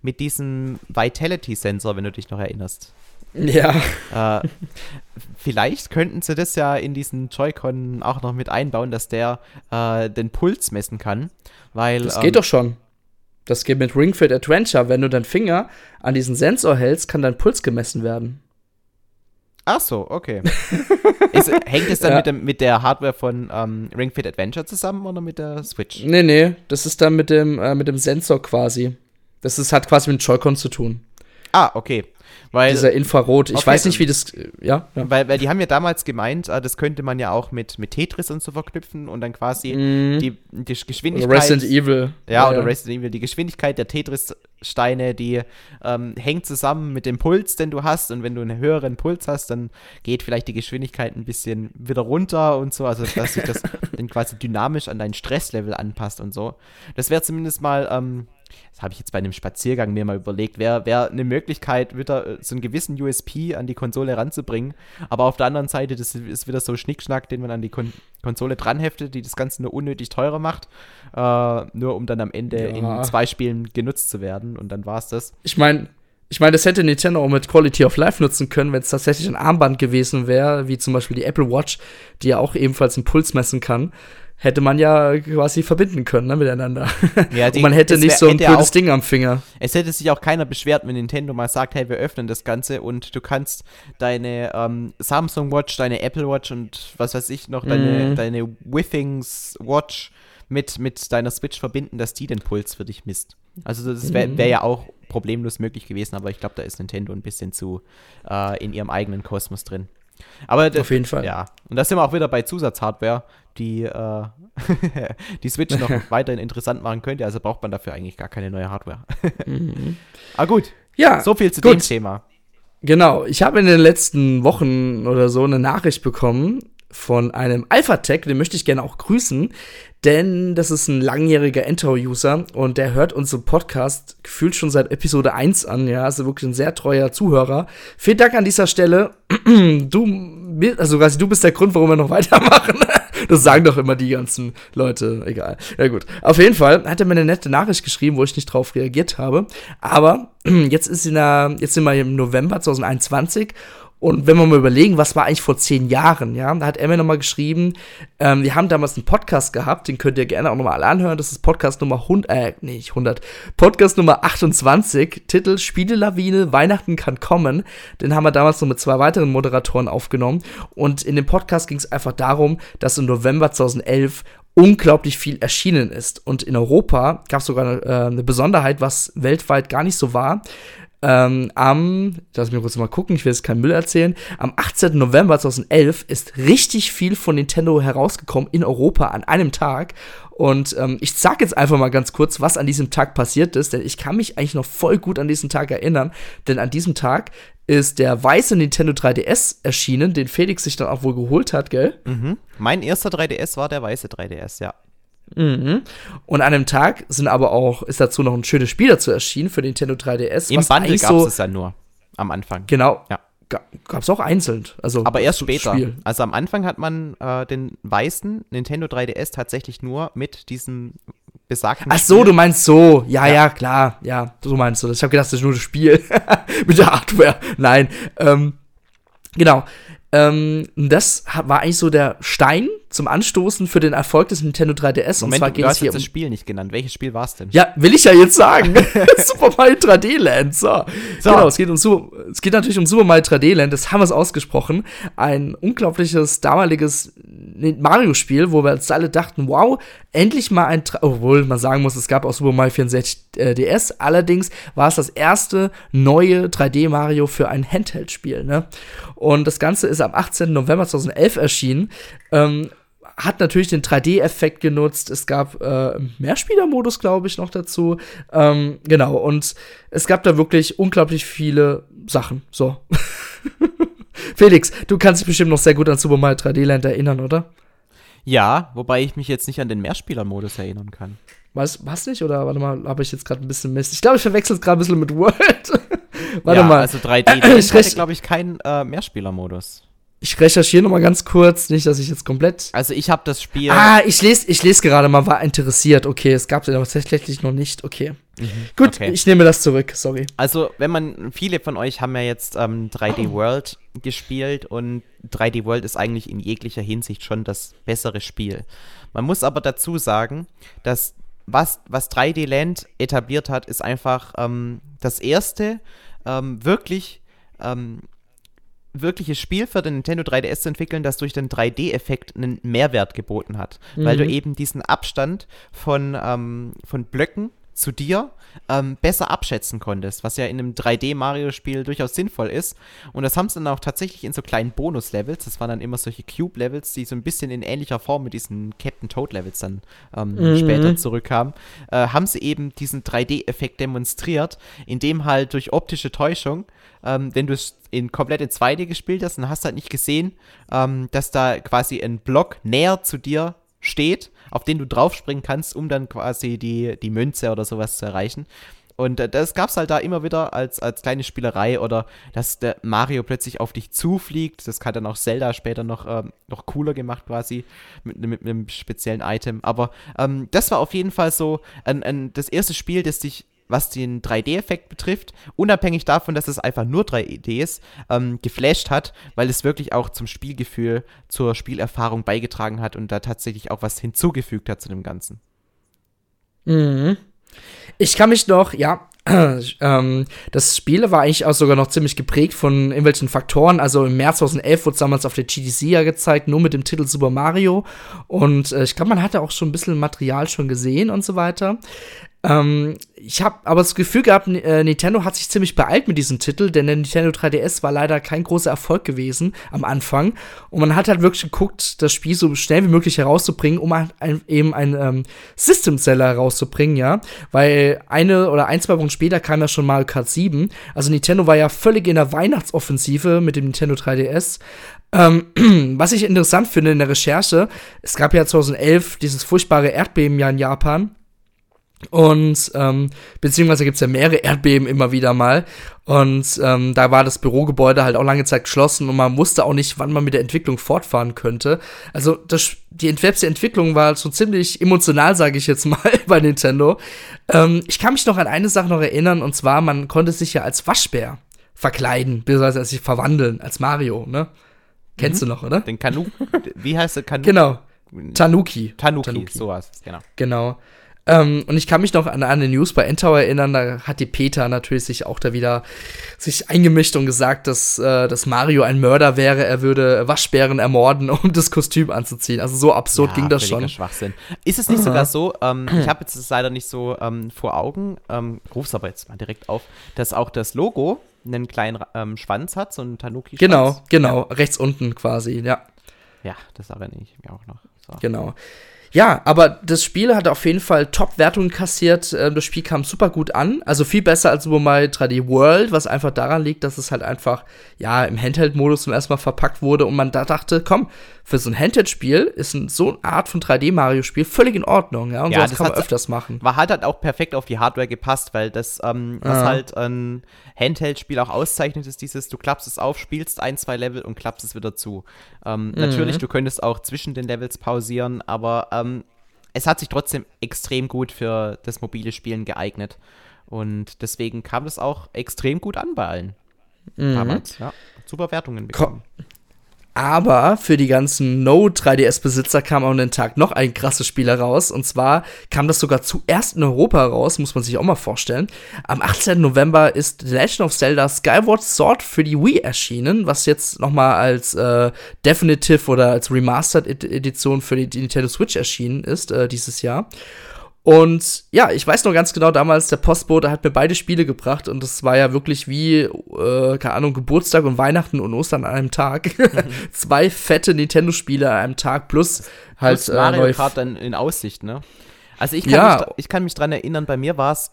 mit diesem Vitality-Sensor, wenn du dich noch erinnerst.
Ja.
Äh, vielleicht könnten sie das ja in diesen Joy-Con auch noch mit einbauen, dass der äh, den Puls messen kann. Weil,
das geht ähm, doch schon. Das geht mit Ring Fit Adventure. Wenn du deinen Finger an diesen Sensor hältst, kann dein Puls gemessen werden.
Ach so, okay. Ist, hängt es dann ja. mit, dem, mit, der Hardware von ähm, Ring Fit Adventure zusammen oder mit der Switch?
Nee, nee, das ist dann mit dem, äh, mit dem Sensor quasi. Das ist, hat quasi mit Joy-Con zu tun.
Ah, okay.
Weil, Dieser Infrarot, ich okay, weiß nicht, wie das, ja,
ja. Weil, weil die haben ja damals gemeint, äh, das könnte man ja auch mit, mit Tetris und so verknüpfen und dann quasi mm. die, die Geschwindigkeit.
Oder Resident Evil.
Ja, ja oder ja. Resident Evil. Die Geschwindigkeit der Tetris-Steine, die ähm, hängt zusammen mit dem Puls, den du hast und wenn du einen höheren Puls hast, dann geht vielleicht die Geschwindigkeit ein bisschen wieder runter und so, also dass sich das dann quasi dynamisch an dein Stresslevel anpasst und so. Das wäre zumindest mal ähm, das habe ich jetzt bei einem Spaziergang mir mal überlegt, wäre wär eine Möglichkeit, wieder äh, so einen gewissen USP an die Konsole ranzubringen. Aber auf der anderen Seite, das ist wieder so Schnickschnack, den man an die Kon Konsole dranheftet, die das Ganze nur unnötig teurer macht, äh, nur um dann am Ende ja. in zwei Spielen genutzt zu werden. Und dann war es das.
Ich meine, ich meine, das hätte Nintendo auch mit Quality of Life nutzen können, wenn es tatsächlich ein Armband gewesen wäre, wie zum Beispiel die Apple Watch, die ja auch ebenfalls einen Puls messen kann hätte man ja quasi verbinden können ne, miteinander. Ja, die, Und man hätte nicht wär, so ein blödes Ding am Finger.
Es hätte sich auch keiner beschwert, wenn Nintendo mal sagt, hey, wir öffnen das Ganze und du kannst deine ähm, Samsung Watch, deine Apple Watch und was weiß ich noch, deine, mm. deine Withings Watch mit, mit deiner Switch verbinden, dass die den Puls für dich misst. Also das wäre mhm. wär ja auch problemlos möglich gewesen, aber ich glaube, da ist Nintendo ein bisschen zu äh, in ihrem eigenen Kosmos drin. Aber
auf jeden Fall.
Ja. Und da sind wir auch wieder bei Zusatzhardware, die äh, die Switch noch weiterhin interessant machen könnte. Also braucht man dafür eigentlich gar keine neue Hardware. mhm. Aber ah, gut. Ja. So viel zu gut. dem Thema.
Genau. Ich habe in den letzten Wochen oder so eine Nachricht bekommen von einem Alpha-Tech, den möchte ich gerne auch grüßen, denn das ist ein langjähriger Enter-User und der hört unseren Podcast gefühlt schon seit Episode 1 an, ja, also wirklich ein sehr treuer Zuhörer. Vielen Dank an dieser Stelle. Du, also quasi du bist der Grund, warum wir noch weitermachen. Das sagen doch immer die ganzen Leute, egal. Ja gut. Auf jeden Fall hat er mir eine nette Nachricht geschrieben, wo ich nicht drauf reagiert habe. Aber jetzt ist in jetzt sind wir im November 2021 und wenn wir mal überlegen, was war eigentlich vor zehn Jahren, ja, da hat Emma nochmal geschrieben, ähm, wir haben damals einen Podcast gehabt, den könnt ihr gerne auch nochmal alle anhören, das ist Podcast Nummer 100, äh, nee, 100, Podcast Nummer 28, Titel Spielelawine, Weihnachten kann kommen, den haben wir damals noch mit zwei weiteren Moderatoren aufgenommen und in dem Podcast ging es einfach darum, dass im November 2011 unglaublich viel erschienen ist. Und in Europa gab es sogar äh, eine Besonderheit, was weltweit gar nicht so war. Ähm, am, lass mich kurz mal gucken, ich will jetzt keinen Müll erzählen. Am 18. November 2011 ist richtig viel von Nintendo herausgekommen in Europa an einem Tag. Und ähm, ich sag jetzt einfach mal ganz kurz, was an diesem Tag passiert ist, denn ich kann mich eigentlich noch voll gut an diesen Tag erinnern. Denn an diesem Tag ist der weiße Nintendo 3DS erschienen, den Felix sich dann auch wohl geholt hat, gell?
Mhm. Mein erster 3DS war der weiße 3DS, ja.
Mhm. Und an einem Tag sind aber auch, ist dazu noch ein schönes Spiel dazu erschienen für Nintendo 3DS.
Im Bundle gab so, es ja nur am Anfang.
Genau. Ja. Gab es auch einzeln. Also
aber erst später. Spiel. Also am Anfang hat man äh, den weißen Nintendo 3DS tatsächlich nur mit diesem besagten.
Ach so, Spiel. du meinst so. Ja, ja, ja, klar. Ja, so meinst du das. Ich habe gedacht, das ist nur das Spiel mit der Hardware. Nein. Ähm, genau. Ähm, das war eigentlich so der Stein zum Anstoßen für den Erfolg des Nintendo 3DS.
Moment, und zwar geht du hast jetzt um das Spiel nicht genannt. Welches Spiel war es denn?
Ja, will ich ja jetzt sagen. Super Mario 3D Land. So. so. Genau, es geht, um, es geht natürlich um Super Mario 3D Land. Das haben wir es ausgesprochen. Ein unglaubliches damaliges Mario-Spiel, wo wir uns alle dachten, wow, endlich mal ein, Tra obwohl man sagen muss, es gab auch Super Mario 64 äh, DS, allerdings war es das erste neue 3D Mario für ein Handheld-Spiel, ne? Und das Ganze ist am 18. November 2011 erschienen. Ähm, hat natürlich den 3D-Effekt genutzt. Es gab äh, Mehrspieler-Modus, glaube ich, noch dazu. Ähm, genau, und es gab da wirklich unglaublich viele Sachen. So. Felix, du kannst dich bestimmt noch sehr gut an Super Mario 3D Land erinnern, oder?
Ja, wobei ich mich jetzt nicht an den Mehrspieler-Modus erinnern kann.
Was, was nicht? Oder warte mal, habe ich jetzt gerade ein bisschen Mist? Ich glaube, ich verwechsel es gerade ein bisschen mit World.
warte ja, mal. Also 3D äh, ich hatte, glaube ich, keinen äh, Mehrspieler-Modus.
Ich recherchiere noch mal ganz kurz, nicht, dass ich jetzt komplett.
Also ich habe das Spiel.
Ah, ich lese, ich lese gerade mal, war interessiert. Okay, es gab es aber tatsächlich noch nicht. Okay. Mhm, Gut, okay. ich nehme das zurück. Sorry.
Also wenn man, viele von euch haben ja jetzt ähm, 3D World gespielt und 3D World ist eigentlich in jeglicher Hinsicht schon das bessere Spiel. Man muss aber dazu sagen, dass was, was 3D Land etabliert hat, ist einfach ähm, das erste ähm, wirklich ähm, wirkliches Spiel für den Nintendo 3DS zu entwickeln, das durch den 3D-Effekt einen Mehrwert geboten hat. Mhm. Weil du mhm. eben diesen Abstand von, ähm, von Blöcken zu dir ähm, besser abschätzen konntest, was ja in einem 3D-Mario-Spiel durchaus sinnvoll ist. Und das haben sie dann auch tatsächlich in so kleinen Bonus-Levels, das waren dann immer solche Cube-Levels, die so ein bisschen in ähnlicher Form mit diesen Captain Toad-Levels dann ähm, mhm. später zurückkamen, äh, haben sie eben diesen 3D-Effekt demonstriert, indem halt durch optische Täuschung ähm, wenn du es in komplette 2D gespielt hast und hast halt nicht gesehen, ähm, dass da quasi ein Block näher zu dir steht, auf den du draufspringen kannst, um dann quasi die, die Münze oder sowas zu erreichen. Und äh, das gab es halt da immer wieder als, als kleine Spielerei oder dass der Mario plötzlich auf dich zufliegt. Das hat dann auch Zelda später noch, ähm, noch cooler gemacht quasi mit, mit, mit einem speziellen Item. Aber ähm, das war auf jeden Fall so ein, ein, das erste Spiel, das dich was den 3D-Effekt betrifft, unabhängig davon, dass es einfach nur 3D ist, ähm, geflasht hat, weil es wirklich auch zum Spielgefühl, zur Spielerfahrung beigetragen hat und da tatsächlich auch was hinzugefügt hat zu dem Ganzen.
Mhm. Ich kann mich noch, ja, ähm, das Spiel war eigentlich auch sogar noch ziemlich geprägt von irgendwelchen Faktoren. Also im März 2011 wurde es damals auf der GDC ja gezeigt, nur mit dem Titel Super Mario. Und äh, ich glaube, man hatte auch schon ein bisschen Material schon gesehen und so weiter. Ähm, ich habe aber das Gefühl gehabt, äh, Nintendo hat sich ziemlich beeilt mit diesem Titel, denn der Nintendo 3DS war leider kein großer Erfolg gewesen am Anfang. Und man hat halt wirklich geguckt, das Spiel so schnell wie möglich herauszubringen, um ein, ein, eben einen ähm, System-Seller herauszubringen, ja. Weil eine oder ein, zwei Wochen später kam ja schon Mario Kart 7. Also Nintendo war ja völlig in der Weihnachtsoffensive mit dem Nintendo 3DS. Ähm, was ich interessant finde in der Recherche, es gab ja 2011 dieses furchtbare Erdbeben ja in Japan. Und ähm, beziehungsweise gibt es ja mehrere Erdbeben immer wieder mal. Und ähm, da war das Bürogebäude halt auch lange Zeit geschlossen und man wusste auch nicht, wann man mit der Entwicklung fortfahren könnte. Also das, die selbst Entwicklung war so ziemlich emotional, sage ich jetzt mal, bei Nintendo. Ähm, ich kann mich noch an eine Sache noch erinnern, und zwar, man konnte sich ja als Waschbär verkleiden, beziehungsweise sich verwandeln, als Mario, ne? Kennst mhm. du noch, oder?
Den Kanu, wie heißt der Kanu?
Genau. Tanuki.
Tanuki, Tanuki. sowas,
genau. Genau. Ähm, und ich kann mich noch an eine News bei Endtower erinnern, da hat die Peter natürlich sich auch da wieder sich eingemischt und gesagt, dass, äh, dass Mario ein Mörder wäre, er würde Waschbären ermorden, um das Kostüm anzuziehen. Also so absurd ja, ging das schon.
Schwachsinn. Ist es nicht Aha. sogar so, ähm, ich habe jetzt das leider nicht so ähm, vor Augen, ähm, ruf's aber jetzt mal direkt auf, dass auch das Logo einen kleinen ähm, Schwanz hat, so einen Tanuki-Schwanz.
Genau, genau, ja. rechts unten quasi, ja.
Ja, das erinnere ich mir auch noch.
So. Genau. Ja, aber das Spiel hat auf jeden Fall Top-Wertungen kassiert. Ähm, das Spiel kam super gut an. Also viel besser als Super Mario 3D World, was einfach daran liegt, dass es halt einfach, ja, im Handheld-Modus zum ersten Mal verpackt wurde und man da dachte, komm, für so ein Handheld-Spiel ist ein, so eine Art von 3D-Mario-Spiel völlig in Ordnung, ja. Und ja, sowas kann man öfters machen.
War halt, halt auch perfekt auf die Hardware gepasst, weil das, ähm, was ja. halt ein Handheld-Spiel auch auszeichnet, ist dieses, du klappst es auf, spielst ein, zwei Level und klappst es wieder zu. Ähm, mhm. Natürlich, du könntest auch zwischen den Levels pausieren, aber ähm, es hat sich trotzdem extrem gut für das mobile Spielen geeignet. Und deswegen kam das auch extrem gut an bei allen. Mhm. Damals, ja. Super Wertungen bekommen.
Ko Aber für die ganzen No-3DS-Besitzer kam an den Tag noch ein krasses Spiel heraus. Und zwar kam das sogar zuerst in Europa raus, muss man sich auch mal vorstellen. Am 18. November ist The Legend of Zelda Skyward Sword für die Wii erschienen, was jetzt noch mal als äh, Definitive oder als Remastered-Edition für die Nintendo Switch erschienen ist äh, dieses Jahr. Und ja, ich weiß noch ganz genau, damals der Postbote hat mir beide Spiele gebracht und das war ja wirklich wie, äh, keine Ahnung, Geburtstag und Weihnachten und Ostern an einem Tag. Mhm. Zwei fette Nintendo-Spiele an einem Tag plus halt plus
Mario äh, Kart dann in Aussicht, ne? Also ich kann, ja. mich, ich kann mich dran erinnern, bei mir war es,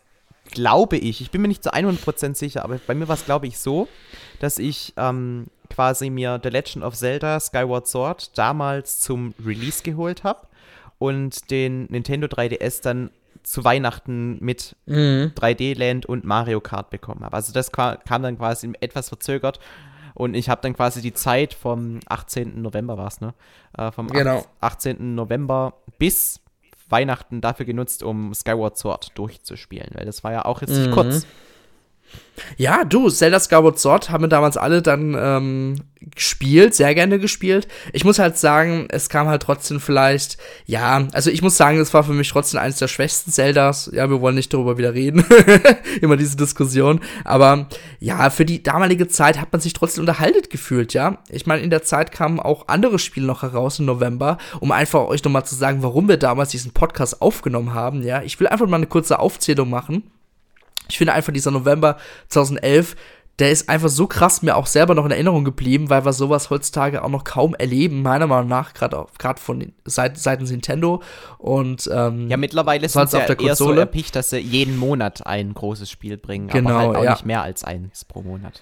glaube ich, ich bin mir nicht zu 100% sicher, aber bei mir war es, glaube ich, so, dass ich ähm, quasi mir The Legend of Zelda Skyward Sword damals zum Release geholt habe und den Nintendo 3DS dann zu Weihnachten mit mhm. 3D Land und Mario Kart bekommen habe. Also das kam dann quasi etwas verzögert und ich habe dann quasi die Zeit vom 18. November war es, ne? Äh, vom genau. 18. November bis Weihnachten dafür genutzt, um Skyward Sword durchzuspielen, weil das war ja auch jetzt nicht mhm. kurz.
Ja, du, Zelda Skyward Sword haben wir damals alle dann ähm, gespielt, sehr gerne gespielt. Ich muss halt sagen, es kam halt trotzdem vielleicht, ja, also ich muss sagen, es war für mich trotzdem eines der schwächsten Zeldas. Ja, wir wollen nicht darüber wieder reden. Immer diese Diskussion. Aber ja, für die damalige Zeit hat man sich trotzdem unterhalten gefühlt, ja. Ich meine, in der Zeit kamen auch andere Spiele noch heraus im November, um einfach euch nochmal zu sagen, warum wir damals diesen Podcast aufgenommen haben, ja. Ich will einfach mal eine kurze Aufzählung machen. Ich finde einfach dieser November 2011, der ist einfach so krass mir auch selber noch in Erinnerung geblieben, weil wir sowas heutzutage auch noch kaum erleben, meiner Meinung nach, gerade von seit, seitens Nintendo. Und ähm,
ja, mittlerweile ist es ja eher Konsole. so erpicht, dass sie jeden Monat ein großes Spiel bringen, genau, aber halt auch ja. nicht mehr als eins pro Monat.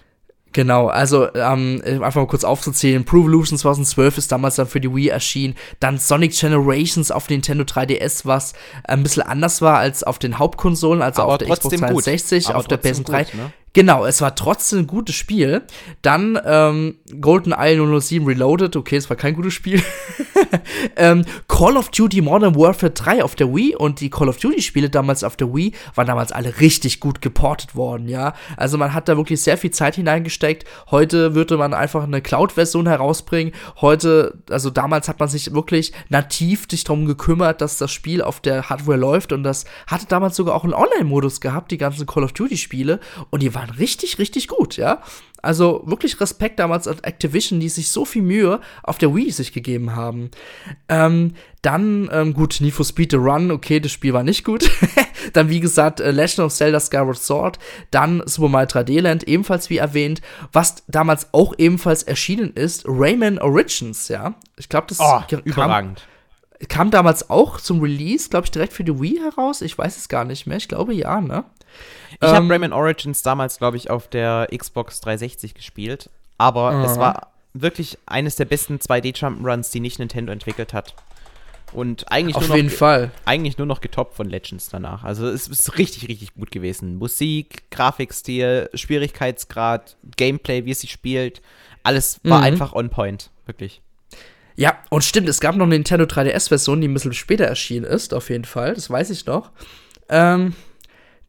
Genau, also ähm, einfach mal kurz aufzuzählen. Pro Evolution 2012 ist damals dann für die Wii erschienen. Dann Sonic Generations auf Nintendo 3DS, was ein bisschen anders war als auf den Hauptkonsolen, also aber auf der Xbox 360, auf der PS3. Gut, ne? Genau, es war trotzdem ein gutes Spiel. Dann ähm, Golden Isle 007 Reloaded, okay, es war kein gutes Spiel. ähm, Call of Duty Modern Warfare 3 auf der Wii und die Call of Duty Spiele damals auf der Wii waren damals alle richtig gut geportet worden, ja. Also man hat da wirklich sehr viel Zeit hineingesteckt. Heute würde man einfach eine Cloud-Version herausbringen. Heute, also damals hat man sich wirklich nativ sich darum gekümmert, dass das Spiel auf der Hardware läuft und das hatte damals sogar auch einen Online-Modus gehabt, die ganzen Call of Duty Spiele und die waren waren richtig, richtig gut, ja. Also wirklich Respekt damals an Activision, die sich so viel Mühe auf der Wii sich gegeben haben. Ähm, dann, ähm, gut, Need for Speed The Run, okay, das Spiel war nicht gut. dann, wie gesagt, äh, Legend of Zelda Skyward Sword. Dann Super Mario 3D Land, ebenfalls wie erwähnt. Was damals auch ebenfalls erschienen ist, Rayman Origins, ja. Ich glaube, das
oh, kam, überragend.
Kam damals auch zum Release, glaube ich, direkt für die Wii heraus. Ich weiß es gar nicht mehr. Ich glaube ja, ne?
Ich ähm, habe Rayman Origins damals, glaube ich, auf der Xbox 360 gespielt. Aber uh. es war wirklich eines der besten 2D-Jump'n'Runs, die nicht Nintendo entwickelt hat. Und eigentlich
Auf
nur
jeden
noch,
Fall.
Eigentlich nur noch getoppt von Legends danach. Also es ist richtig, richtig gut gewesen. Musik, Grafikstil, Schwierigkeitsgrad, Gameplay, wie es sich spielt. Alles war mhm. einfach on point. Wirklich.
Ja, und stimmt, es gab noch eine Nintendo 3DS-Version, die ein bisschen später erschienen ist, auf jeden Fall. Das weiß ich noch. Ähm,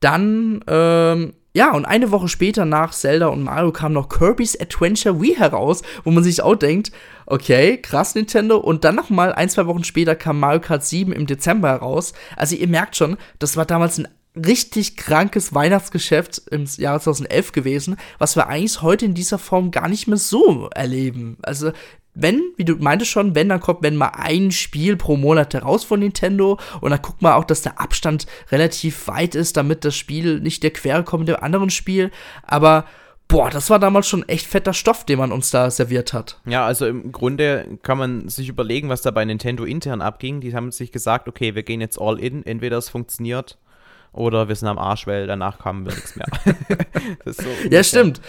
dann, ähm, ja, und eine Woche später nach Zelda und Mario kam noch Kirby's Adventure Wii heraus, wo man sich auch denkt, okay, krass Nintendo. Und dann noch mal ein, zwei Wochen später kam Mario Kart 7 im Dezember heraus. Also ihr merkt schon, das war damals ein richtig krankes Weihnachtsgeschäft im Jahr 2011 gewesen, was wir eigentlich heute in dieser Form gar nicht mehr so erleben. Also wenn, wie du meintest schon, wenn, dann kommt wenn mal ein Spiel pro Monat heraus von Nintendo und dann guckt man auch, dass der Abstand relativ weit ist, damit das Spiel nicht der Quere kommt mit dem anderen Spiel. Aber boah, das war damals schon echt fetter Stoff, den man uns da serviert hat.
Ja, also im Grunde kann man sich überlegen, was da bei Nintendo intern abging. Die haben sich gesagt, okay, wir gehen jetzt all in, entweder es funktioniert oder wir sind am Arsch, weil danach kamen wir nichts mehr.
so ja, stimmt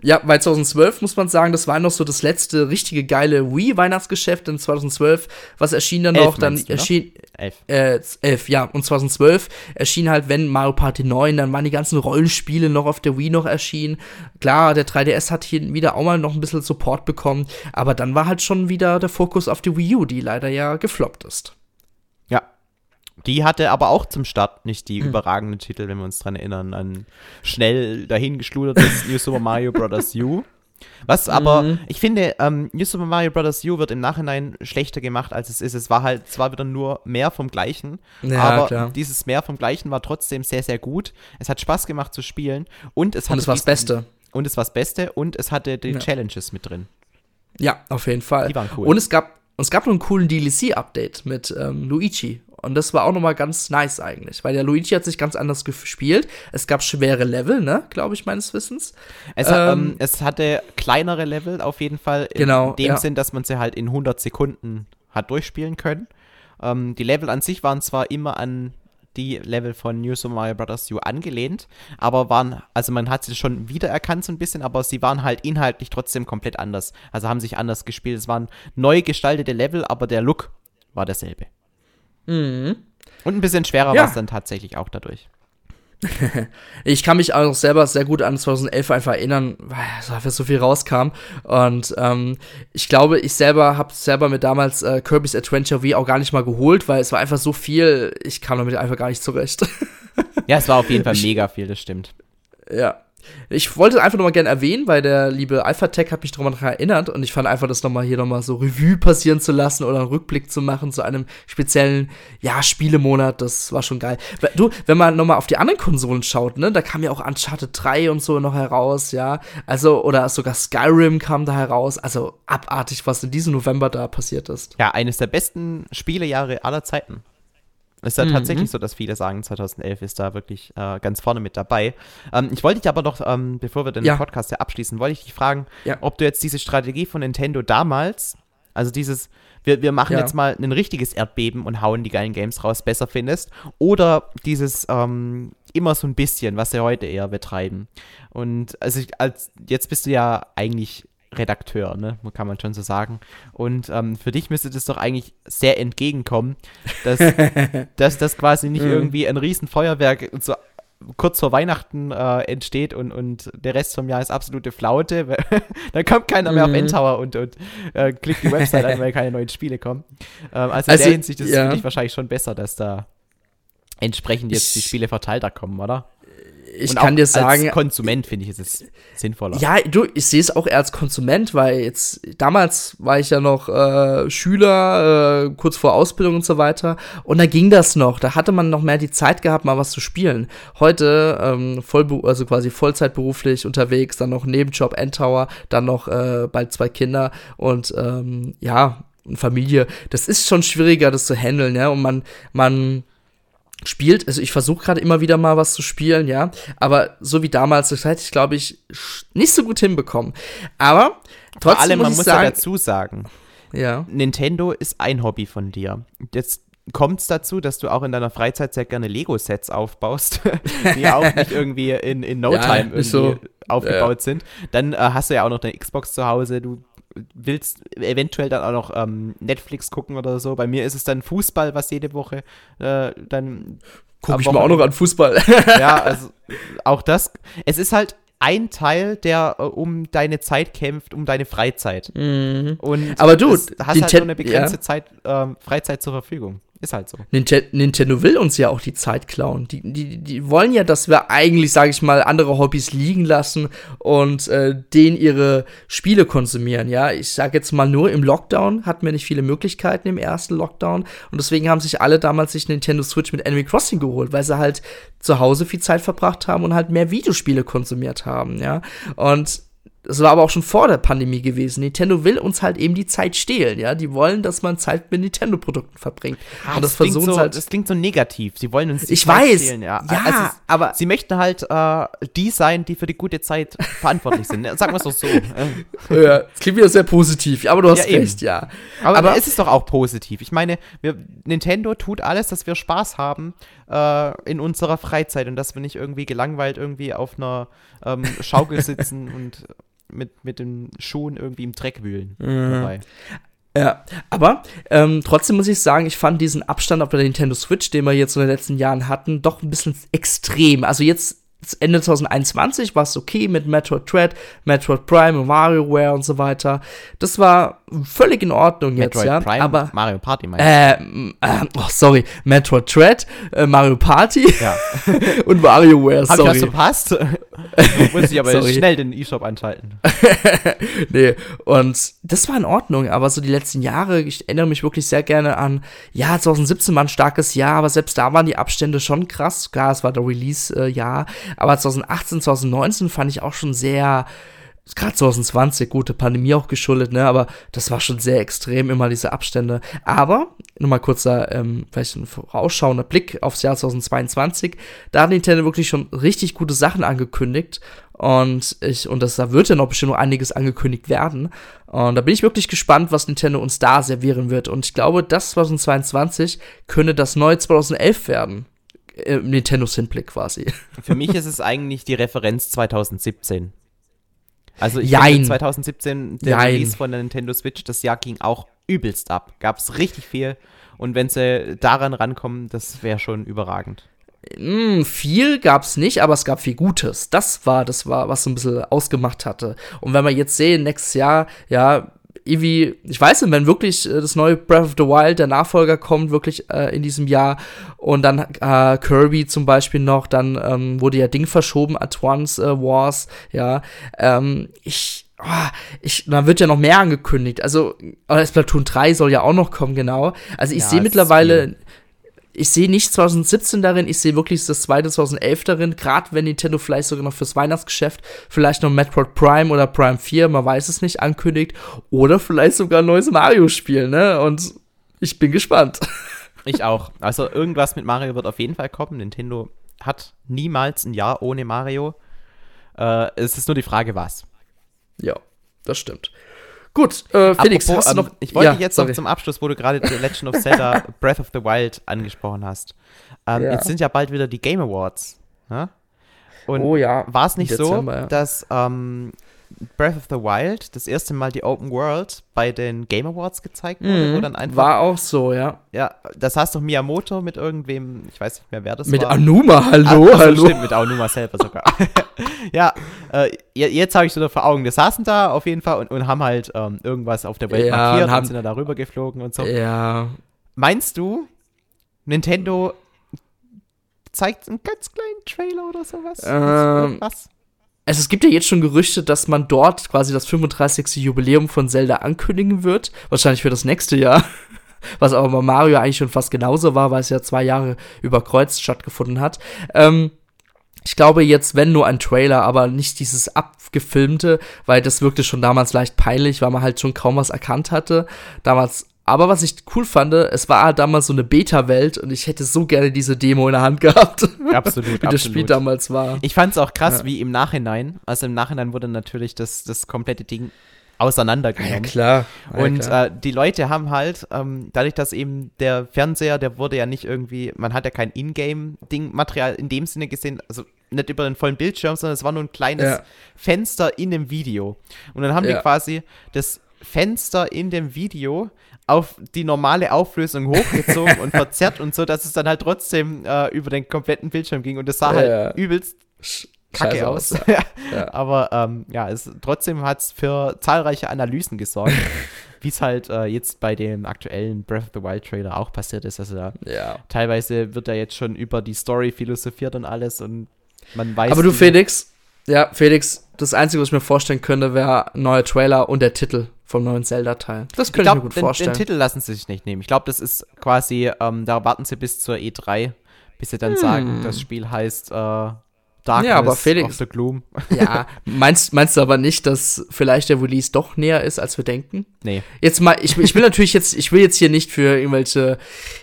ja, weil 2012 muss man sagen, das war noch so das letzte richtige geile Wii-Weihnachtsgeschäft. In 2012, was erschien dann noch? Dann du, erschien. Elf. Äh, elf, ja. Und 2012 erschien halt, wenn Mario Party 9, dann waren die ganzen Rollenspiele noch auf der Wii noch erschienen. Klar, der 3DS hat hier wieder auch mal noch ein bisschen Support bekommen. Aber dann war halt schon wieder der Fokus auf die Wii U, die leider ja gefloppt ist.
Die hatte aber auch zum Start nicht die mhm. überragenden Titel, wenn wir uns dran erinnern, an schnell dahingeschludertes New Super Mario Bros. U. Was aber, mhm. ich finde, ähm, New Super Mario Bros. U wird im Nachhinein schlechter gemacht, als es ist. Es war halt zwar wieder nur mehr vom Gleichen, ja, aber klar. dieses mehr vom Gleichen war trotzdem sehr, sehr gut. Es hat Spaß gemacht zu spielen und es,
und es war das Beste.
Und es war das Beste und es hatte die ja. Challenges mit drin.
Ja, auf jeden Fall. Die waren cool. Und es gab, es gab noch einen coolen DLC-Update mit ähm, Luigi. Und das war auch nochmal ganz nice eigentlich, weil der Luigi hat sich ganz anders gespielt. Es gab schwere Level, ne, glaube ich, meines Wissens.
Es, ähm, ähm, es, hatte kleinere Level auf jeden Fall. In genau, dem ja. Sinn, dass man sie halt in 100 Sekunden hat durchspielen können. Ähm, die Level an sich waren zwar immer an die Level von New Super Mario Bros. U angelehnt, aber waren, also man hat sie schon wiedererkannt so ein bisschen, aber sie waren halt inhaltlich trotzdem komplett anders. Also haben sich anders gespielt. Es waren neu gestaltete Level, aber der Look war derselbe. Mhm. Und ein bisschen schwerer ja. war es dann tatsächlich auch dadurch.
ich kann mich auch selber sehr gut an 2011 einfach erinnern, weil so viel rauskam. Und ähm, ich glaube, ich selber habe selber mit damals äh, Kirby's Adventure V auch gar nicht mal geholt, weil es war einfach so viel, ich kam damit einfach gar nicht zurecht.
ja, es war auf jeden Fall mega viel, das stimmt.
Ja, ich wollte einfach nochmal gerne erwähnen, weil der liebe Alpha Tech hat mich daran erinnert und ich fand einfach, das nochmal hier nochmal so Revue passieren zu lassen oder einen Rückblick zu machen zu einem speziellen, ja, Spielemonat, das war schon geil. Du, wenn man nochmal auf die anderen Konsolen schaut, ne, da kam ja auch Uncharted 3 und so noch heraus, ja, also, oder sogar Skyrim kam da heraus, also abartig, was in diesem November da passiert ist.
Ja, eines der besten Spielejahre aller Zeiten. Es ist ja mhm. tatsächlich so, dass viele sagen, 2011 ist da wirklich äh, ganz vorne mit dabei. Ähm, ich wollte dich aber noch, ähm, bevor wir den ja. Podcast ja abschließen, wollte ich dich fragen, ja. ob du jetzt diese Strategie von Nintendo damals, also dieses, wir, wir machen ja. jetzt mal ein richtiges Erdbeben und hauen die geilen Games raus, besser findest, oder dieses ähm, immer so ein bisschen, was sie heute eher betreiben. Und also ich, als, jetzt bist du ja eigentlich Redakteur, ne? kann man schon so sagen. Und ähm, für dich müsste das doch eigentlich sehr entgegenkommen, dass, dass das quasi nicht mhm. irgendwie ein Riesenfeuerwerk so kurz vor Weihnachten äh, entsteht und, und der Rest vom Jahr ist absolute Flaute. Dann kommt keiner mehr mhm. auf Endtower und, und äh, klickt die Website an, weil keine neuen Spiele kommen. Ähm, also, also in der Hinsicht ist ja. es wahrscheinlich schon besser, dass da entsprechend jetzt die Spiele verteilter kommen, oder?
Ich kann dir sagen. Als
Konsument finde ich, ist es sinnvoller.
Ja, du, ich sehe es auch eher als Konsument, weil jetzt, damals war ich ja noch äh, Schüler, äh, kurz vor Ausbildung und so weiter. Und da ging das noch. Da hatte man noch mehr die Zeit gehabt, mal was zu spielen. Heute, ähm, voll, also quasi Vollzeitberuflich unterwegs, dann noch Nebenjob, Endtower, dann noch äh, bald zwei Kinder und ähm, ja, Familie. Das ist schon schwieriger, das zu handeln, ja. Und man, man spielt, also ich versuche gerade immer wieder mal was zu spielen, ja, aber so wie damals, das hätte ich, glaube ich, nicht so gut hinbekommen. Aber trotzdem Vor allem,
muss man
muss sagen,
ja dazu sagen, ja. Nintendo ist ein Hobby von dir. Jetzt kommt es dazu, dass du auch in deiner Freizeit sehr gerne Lego-Sets aufbaust, die auch nicht irgendwie in, in No ja, Time irgendwie so, aufgebaut ja. sind. Dann äh, hast du ja auch noch deine Xbox zu Hause, du willst eventuell dann auch noch ähm, Netflix gucken oder so. Bei mir ist es dann Fußball, was jede Woche äh, dann.
Guck ich mir auch noch an Fußball.
ja, also auch das. Es ist halt ein Teil, der äh, um deine Zeit kämpft, um deine Freizeit.
Mhm. Und Aber du, hast
halt nur eine begrenzte ja. Zeit, äh, Freizeit zur Verfügung. Ist halt so.
Nintendo will uns ja auch die Zeit klauen. Die, die, die wollen ja, dass wir eigentlich, sage ich mal, andere Hobbys liegen lassen und äh, denen ihre Spiele konsumieren. Ja, ich sage jetzt mal nur, im Lockdown hatten wir nicht viele Möglichkeiten im ersten Lockdown und deswegen haben sich alle damals sich Nintendo Switch mit Animal Crossing geholt, weil sie halt zu Hause viel Zeit verbracht haben und halt mehr Videospiele konsumiert haben. Ja, und das war aber auch schon vor der Pandemie gewesen. Nintendo will uns halt eben die Zeit stehlen, ja. Die wollen, dass man Zeit mit Nintendo-Produkten verbringt.
Ah, und das, das versuchen so, halt. Das klingt so negativ. Sie wollen uns
die ich Zeit weiß, stehlen,
ja. ja also, aber sie möchten halt äh, die sein, die für die gute Zeit verantwortlich sind. Sagen wir es doch so.
ja, das klingt wieder sehr positiv, aber du hast ja, recht, ja.
Aber, aber es ist doch auch positiv. Ich meine, wir, Nintendo tut alles, dass wir Spaß haben äh, in unserer Freizeit und dass wir nicht irgendwie gelangweilt irgendwie auf einer ähm, Schaukel sitzen und mit, mit den Schuhen irgendwie im Dreck wühlen mhm. dabei.
Ja, aber ähm, trotzdem muss ich sagen, ich fand diesen Abstand auf der Nintendo Switch, den wir jetzt in den letzten Jahren hatten, doch ein bisschen extrem. Also jetzt Ende 2021 war es okay mit Metroid Dread, Metroid Prime und WarioWare und so weiter. Das war völlig in Ordnung jetzt,
Metroid
ja.
Prime,
aber
Mario Party meinst
äh, äh, oh, sorry, Metroid Dread, äh, Mario Party
du? Ja.
und WarioWare,
Hab ich
sorry.
was verpasst? Muss ich aber
Sorry.
schnell den E-Shop anschalten.
nee, und das war in Ordnung, aber so die letzten Jahre, ich erinnere mich wirklich sehr gerne an, ja, 2017 war ein starkes Jahr, aber selbst da waren die Abstände schon krass. Klar, es war der Release-Jahr, aber 2018, 2019 fand ich auch schon sehr, gerade 2020, gute Pandemie auch geschuldet, ne, aber das war schon sehr extrem, immer diese Abstände. Aber, nur mal kurzer, ähm, vielleicht ein vorausschauender Blick aufs Jahr 2022, da hat Nintendo wirklich schon richtig gute Sachen angekündigt. Und ich, und das, da wird ja noch bestimmt noch einiges angekündigt werden. Und da bin ich wirklich gespannt, was Nintendo uns da servieren wird. Und ich glaube, das 2022 könnte das neue 2011 werden. Äh, Nintendos Hinblick quasi.
Für mich ist es eigentlich die Referenz 2017. Also ich
Jein.
finde 2017, der
Jein.
Release von der Nintendo Switch, das Jahr ging auch übelst ab. Gab es richtig viel. Und wenn sie daran rankommen, das wäre schon überragend.
Mm, viel gab's nicht, aber es gab viel Gutes. Das war, das war, was so ein bisschen ausgemacht hatte. Und wenn wir jetzt sehen, nächstes Jahr, ja, irgendwie, ich weiß nicht, wenn wirklich äh, das neue Breath of the Wild, der Nachfolger kommt, wirklich äh, in diesem Jahr und dann äh, Kirby zum Beispiel noch, dann ähm, wurde ja Ding verschoben, Advance äh, Wars, ja, ähm, ich, oh, ich, da wird ja noch mehr angekündigt, also äh, Splatoon 3 soll ja auch noch kommen, genau, also ich
Ja,
sehe mittlerweile,
viel.
Ich sehe nicht 2017 darin, ich sehe wirklich das zweite 2011 darin, gerade wenn Nintendo vielleicht sogar noch fürs Weihnachtsgeschäft vielleicht noch Metroid Prime oder Prime 4, man weiß es nicht, ankündigt oder vielleicht sogar ein neues Mario-Spiel, ne? Und ich bin gespannt.
Ich auch. Also irgendwas mit Mario wird auf jeden Fall kommen. Nintendo hat niemals ein Jahr ohne Mario. Äh, es ist nur die Frage, was.
ja, das stimmt. Gut, äh, Felix,
Apropos,
hast du
ähm,
noch.
Ich wollte
Ja,
jetzt
sorry.
noch zum Abschluss, wo du gerade The Legend of Zelda Breath of the Wild angesprochen hast. Ähm,
Ja.
Jetzt sind ja bald wieder die Game Awards. Ne? Und
Oh ja,
war es nicht so,
Dezember, ja.
dass ähm, Breath of the Wild das erste Mal die Open World bei den Game Awards gezeigt wurde, wo
Mhm,
dann einfach
war auch so, ja.
ja, das heißt doch Miyamoto mit irgendwem, ich weiß nicht mehr, wer das
Mit
war.
Anuma, hallo,
Ach, ach so,
hallo.
Stimmt, mit Aonuma selber sogar. ja, äh, je- jetzt habe ich so vor Augen. Wir saßen da auf jeden Fall und, und haben halt ähm, irgendwas auf der Welt
Ja,
markiert
und
und,
haben-
sind dann darüber geflogen und so.
Ja,
Meinst du, Nintendo zeigt einen ganz kleinen Trailer oder sowas?
Ähm,
Was?
Also es gibt ja jetzt schon Gerüchte, dass man dort quasi das 35. Jubiläum von Zelda ankündigen wird. Wahrscheinlich für das nächste Jahr. Was aber bei Mario eigentlich schon fast genauso war, weil es ja zwei Jahre überkreuzt stattgefunden hat. Ähm, ich glaube jetzt, wenn nur ein Trailer, aber nicht dieses abgefilmte, weil das wirkte schon damals leicht peinlich, weil man halt schon kaum was erkannt hatte. Damals. Aber was ich cool fand, es war halt damals so eine Beta-Welt und ich hätte so gerne diese Demo in der Hand gehabt.
Absolut,
Wie das Spiel
absolut.
damals war.
Ich fand es auch krass,
Ja.
wie im Nachhinein, also im Nachhinein wurde natürlich das, das komplette Ding auseinandergenommen.
klar.
Und äh, die Leute haben halt, ähm, dadurch, dass eben der Fernseher, der wurde ja nicht irgendwie, man hat ja kein Ingame-Ding-Material in dem Sinne gesehen, also nicht über den vollen Bildschirm, sondern es war nur ein kleines
Ja.
Fenster in dem Video. Und dann haben
Ja.
die quasi das Fenster in dem Video auf die normale Auflösung hochgezogen und verzerrt und so, dass es dann halt trotzdem äh, über den kompletten Bildschirm ging. Und das sah
Ja.
halt übelst
Sch-
kacke
scheiße
aus.
Ja. Ja.
Aber ähm, ja, es, trotzdem hat es für zahlreiche Analysen gesorgt, wie es halt äh, jetzt bei dem aktuellen Breath of the Wild Trailer auch passiert ist. Also da
ja.
teilweise wird da jetzt schon über die Story philosophiert und alles und man weiß.
Aber du, Felix, ja, Felix, das Einzige, was ich mir vorstellen könnte, wäre ein neuer Trailer und der Titel vom neuen Zelda-Teil. Das
Ich
könnte ich, mir
glaube,
gut
den,
vorstellen.
den Titel lassen sie sich nicht nehmen. Ich glaube, das ist quasi, ähm, da warten sie bis zur E3, bis sie dann
Hm.
sagen, das Spiel heißt äh, Darkness
Ja, aber Felix-
of the Gloom.
ja, meinst, meinst du aber nicht, dass vielleicht der Release doch näher ist, als wir denken?
Nee.
Jetzt mal, ich, ich will natürlich jetzt, ich will jetzt hier nicht für irgendwelche,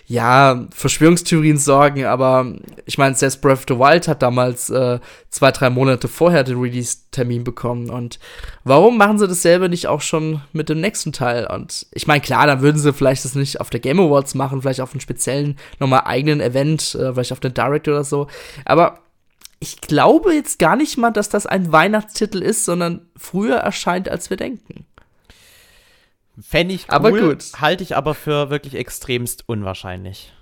ja, Verschwörungstheorien sorgen, aber ich meine, selbst Breath of the Wild hat damals äh, zwei, drei Monate vorher den Release-Termin bekommen. Und warum machen sie dasselbe nicht auch schon mit dem nächsten Teil? Und ich meine, klar, dann würden sie vielleicht das nicht auf der Game Awards machen, vielleicht auf einem speziellen, nochmal eigenen Event, äh, vielleicht auf der Direct oder so. Aber ich glaube jetzt gar nicht mal, dass das ein Weihnachtstitel ist, sondern früher erscheint, als wir denken.
Fände ich cool,
Aber gut.
halte ich aber für wirklich extremst unwahrscheinlich.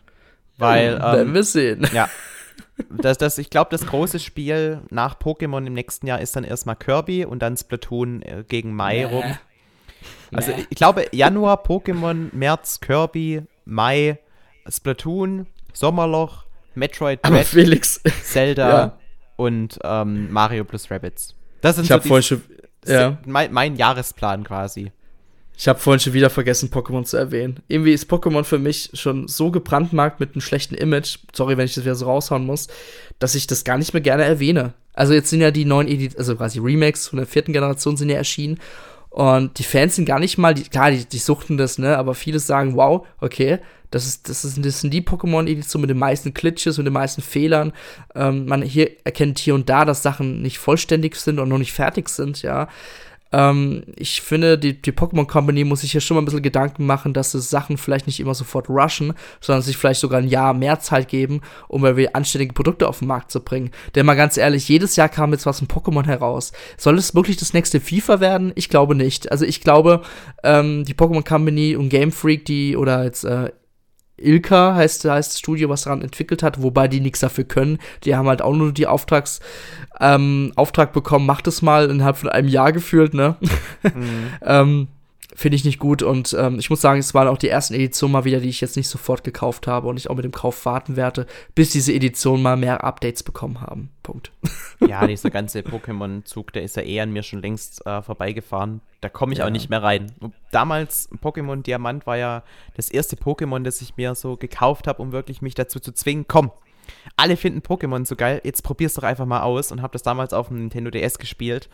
Weil,
Hm, werden
ähm,
wir sehen.
ja, das, das, ich glaube, das große Spiel nach Pokémon im nächsten Jahr ist dann erstmal Kirby und dann Splatoon äh, gegen Mai nee. rum. Also nee. ich glaube, Januar Pokémon, März Kirby, Mai Splatoon, Sommerloch, Metroid
Dread, Felix.
Zelda ja. Und ähm, Mario plus Rabbits.
Das sind ich so vorhin schon,
ja. mein, mein Jahresplan quasi.
Ich habe vorhin schon wieder vergessen, Pokémon zu erwähnen. Irgendwie ist Pokémon für mich schon so gebrandmarkt mit einem schlechten Image, sorry, wenn ich das wieder so raushauen muss, dass ich das gar nicht mehr gerne erwähne. Also jetzt sind ja die neuen Edit also quasi Remakes von der vierten Generation sind ja erschienen und die Fans sind gar nicht mal, die, klar, die, die suchten das, ne, aber viele sagen, wow, okay, das, ist, das, ist, das sind die Pokémon-Editionen mit den meisten Glitches und den meisten Fehlern. Ähm, man hier erkennt hier und da, dass Sachen nicht vollständig sind und noch nicht fertig sind, ja. Ähm, ich finde, die, die Pokémon Company muss sich hier schon mal ein bisschen Gedanken machen, dass sie Sachen vielleicht nicht immer sofort rushen, sondern sich vielleicht sogar ein Jahr mehr Zeit geben, um anständige Produkte auf den Markt zu bringen. Denn mal ganz ehrlich, jedes Jahr kam jetzt was von Pokémon heraus. Soll es wirklich das nächste FIFA werden? Ich glaube nicht. Also ich glaube, ähm, die Pokémon Company und Game Freak, die oder jetzt äh, Ilka heißt, heißt das Studio, was daran entwickelt hat, wobei die nichts dafür können. Die haben halt auch nur die Auftrags, ähm, Auftrag bekommen, macht es mal innerhalb von einem Jahr gefühlt, ne? Mhm. ähm, Finde ich nicht gut und ähm, ich muss sagen, es waren auch die ersten Editionen mal wieder, die ich jetzt nicht sofort gekauft habe und ich auch mit dem Kauf warten werde, bis diese Editionen mal mehr Updates bekommen haben. Punkt.
Ja, dieser ganze Pokémon-Zug, der ist ja eh an mir schon längst äh, vorbeigefahren. Da komme ich ja. auch nicht mehr rein. Damals, Pokémon Diamant war ja das erste Pokémon, das ich mir so gekauft habe, um wirklich mich dazu zu zwingen, komm, alle finden Pokémon so geil, jetzt probier's doch einfach mal aus und habe das damals auf dem Nintendo DS gespielt.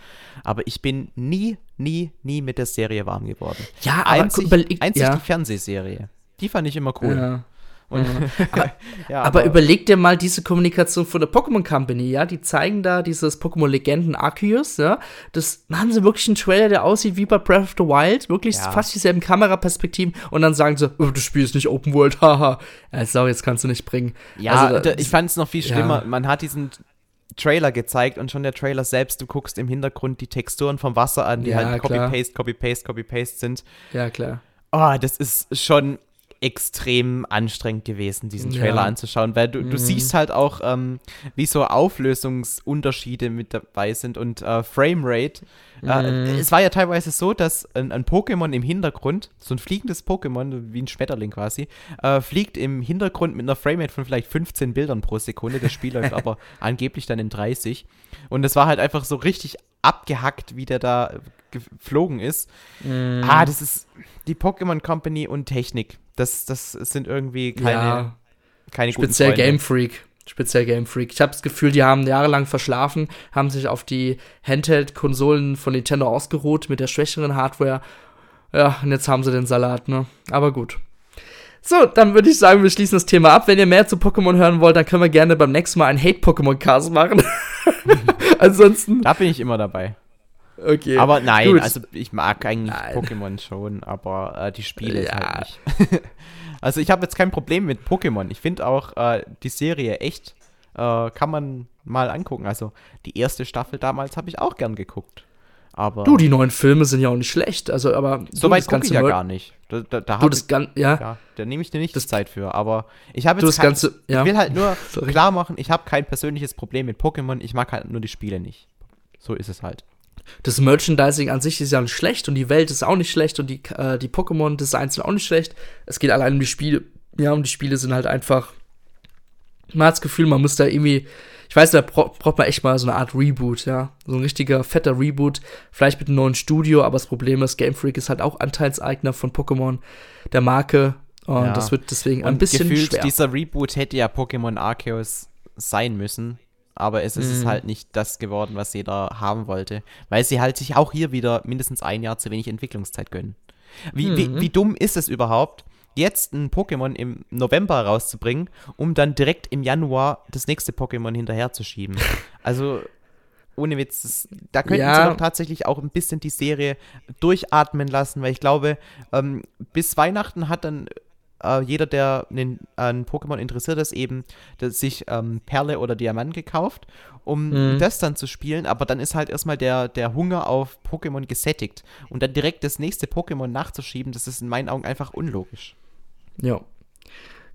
Aber ich bin nie, nie, nie mit der Serie warm geworden.
Ja,
aber einzig, einzig ja. die Fernsehserie. Die fand ich immer cool. Ja.
Und, aber, ja, aber, aber, überleg dir mal diese Kommunikation von der Pokémon Company, ja, die zeigen da dieses Pokémon Legenden Arceus, ja, das haben sie wirklich einen Trailer, der aussieht wie bei Breath of the Wild, wirklich ja. fast dieselben Kameraperspektiven und dann sagen sie, oh, das Spiel ist nicht Open World, haha, ja, sorry, jetzt kannst du nicht bringen.
Ja, also, da, ich fand es noch viel schlimmer, ja. man hat diesen Trailer gezeigt und schon der Trailer selbst, du guckst im Hintergrund die Texturen vom Wasser an, die halt Copy-Paste, Copy-Paste, Copy-Paste sind.
Ja, klar.
Oh, das ist schon extrem anstrengend gewesen, diesen Trailer ja. anzuschauen, weil du, du mhm. siehst halt auch, ähm, wie so Auflösungsunterschiede mit dabei sind und äh, Framerate. Äh, mhm. es war ja teilweise so, dass ein, ein, Pokémon im Hintergrund, so ein fliegendes Pokémon, wie ein Schmetterling quasi, äh, fliegt im Hintergrund mit einer Framerate von vielleicht 15 Bildern pro Sekunde. Das Spiel läuft aber angeblich dann in 30. Und es war halt einfach so richtig abgehackt, wie der da geflogen ist. Mm. Ah, das ist die Pokémon Company und Technik. Das, das sind irgendwie keine, ja, keine
Speziell Game Freak. Speziell Game Freak. Ich habe das Gefühl, die haben jahrelang verschlafen, haben sich auf die Handheld-Konsolen von Nintendo ausgeruht mit der schwächeren Hardware. Ja, und jetzt haben sie den Salat, ne? Aber gut. So, dann würde ich sagen, wir schließen das Thema ab. Wenn ihr mehr zu Pokémon hören wollt, dann können wir gerne beim nächsten Mal einen Hate-Pokémon-Cast machen. Ansonsten.
Da bin ich immer dabei. Okay. Aber nein, gut. also ich mag eigentlich nein. Pokémon schon, aber äh, die Spiele ja. halt nicht. also ich habe jetzt kein Problem mit Pokémon. Ich finde auch äh, die Serie echt, äh, kann man mal angucken. Also die erste Staffel damals habe ich auch gern geguckt. Aber
du, die neuen Filme sind ja auch nicht schlecht. Also, aber
so weit gucke ich ja gar nicht. Da, da, da,
das ich, ja. ja.
da nehme ich dir nicht das Zeit für. Aber ich habe jetzt kein, Ganze, ja. ich will halt nur klar machen, ich habe kein persönliches Problem mit Pokémon. Ich mag halt nur die Spiele nicht. So ist es halt
das Merchandising an sich ist ja nicht schlecht und die Welt ist auch nicht schlecht und die, äh, die Pokémon-Designs sind auch nicht schlecht. Es geht allein um die Spiele. Ja, und die Spiele sind halt einfach. Man hat das Gefühl, man muss da irgendwie. Ich weiß, da braucht man echt mal so eine Art Reboot, ja. So ein richtiger fetter Reboot. Vielleicht mit einem neuen Studio, aber das Problem ist, Game Freak ist halt auch Anteilseigner von Pokémon, der Marke. Und ja. das wird deswegen ein und bisschen gefühlt, schwer.
Dieser Reboot hätte ja Pokémon Arceus sein müssen aber es ist mhm. halt nicht das geworden, was jeder haben wollte, weil sie halt sich auch hier wieder mindestens ein Jahr zu wenig Entwicklungszeit gönnen. Wie, mhm. wie, wie dumm ist es überhaupt, jetzt ein Pokémon im November rauszubringen, um dann direkt im Januar das nächste Pokémon hinterherzuschieben? Also, ohne Witz, das, da könnten ja. sie doch tatsächlich auch ein bisschen die Serie durchatmen lassen, weil ich glaube, ähm, bis Weihnachten hat dann äh, jeder, der einen, an Pokémon interessiert ist, eben sich ähm, Perle oder Diamant gekauft, um mhm. das dann zu spielen. Aber dann ist halt erstmal der, der Hunger auf Pokémon gesättigt. Und dann direkt das nächste Pokémon nachzuschieben, das ist in meinen Augen einfach unlogisch.
Ja.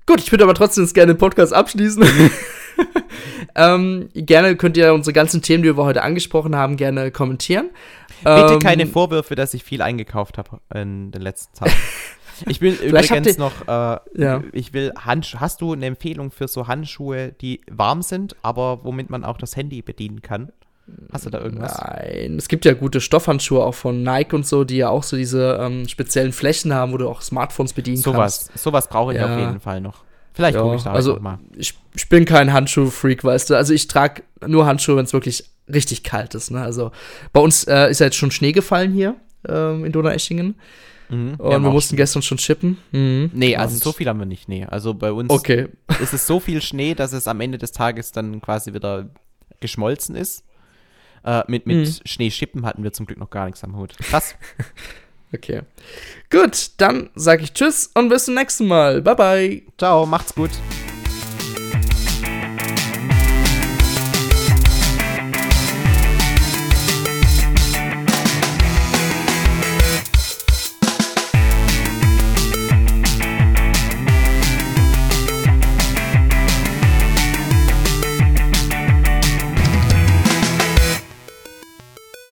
Gut, ich würde aber trotzdem gerne den Podcast abschließen. ähm, gerne könnt ihr unsere ganzen Themen, die wir heute angesprochen haben, gerne kommentieren.
Bitte ähm, keine Vorwürfe, dass ich viel eingekauft habe in den letzten Tagen. Ich will übrigens noch, äh, ja. ich will Handschuhe. Hast du eine Empfehlung für so Handschuhe, die warm sind, aber womit man auch das Handy bedienen kann? Hast du da irgendwas?
Nein, es gibt ja gute Stoffhandschuhe auch von Nike und so, die ja auch so diese ähm, speziellen Flächen haben, wo du auch Smartphones bedienen
sowas,
kannst.
Sowas brauche ich ja. auf jeden Fall noch. Vielleicht
ja, gucke ich da also, mal. Ich, ich bin kein Handschuh-Freak, weißt du. Also ich trage nur Handschuhe, wenn es wirklich richtig kalt ist. Ne? Also bei uns äh, ist ja jetzt schon Schnee gefallen hier ähm, in Donaueschingen. Mhm, und wir mussten gestern schon chippen.
Mhm. Nee, also und so viel haben wir nicht. Nee, also bei uns
okay.
ist es so viel Schnee, dass es am Ende des Tages dann quasi wieder geschmolzen ist. Äh, mit mit mhm. Schneeschippen hatten wir zum Glück noch gar nichts am Hut. Krass.
okay. Gut, dann sage ich Tschüss und bis zum nächsten Mal. Bye, bye.
Ciao, macht's gut.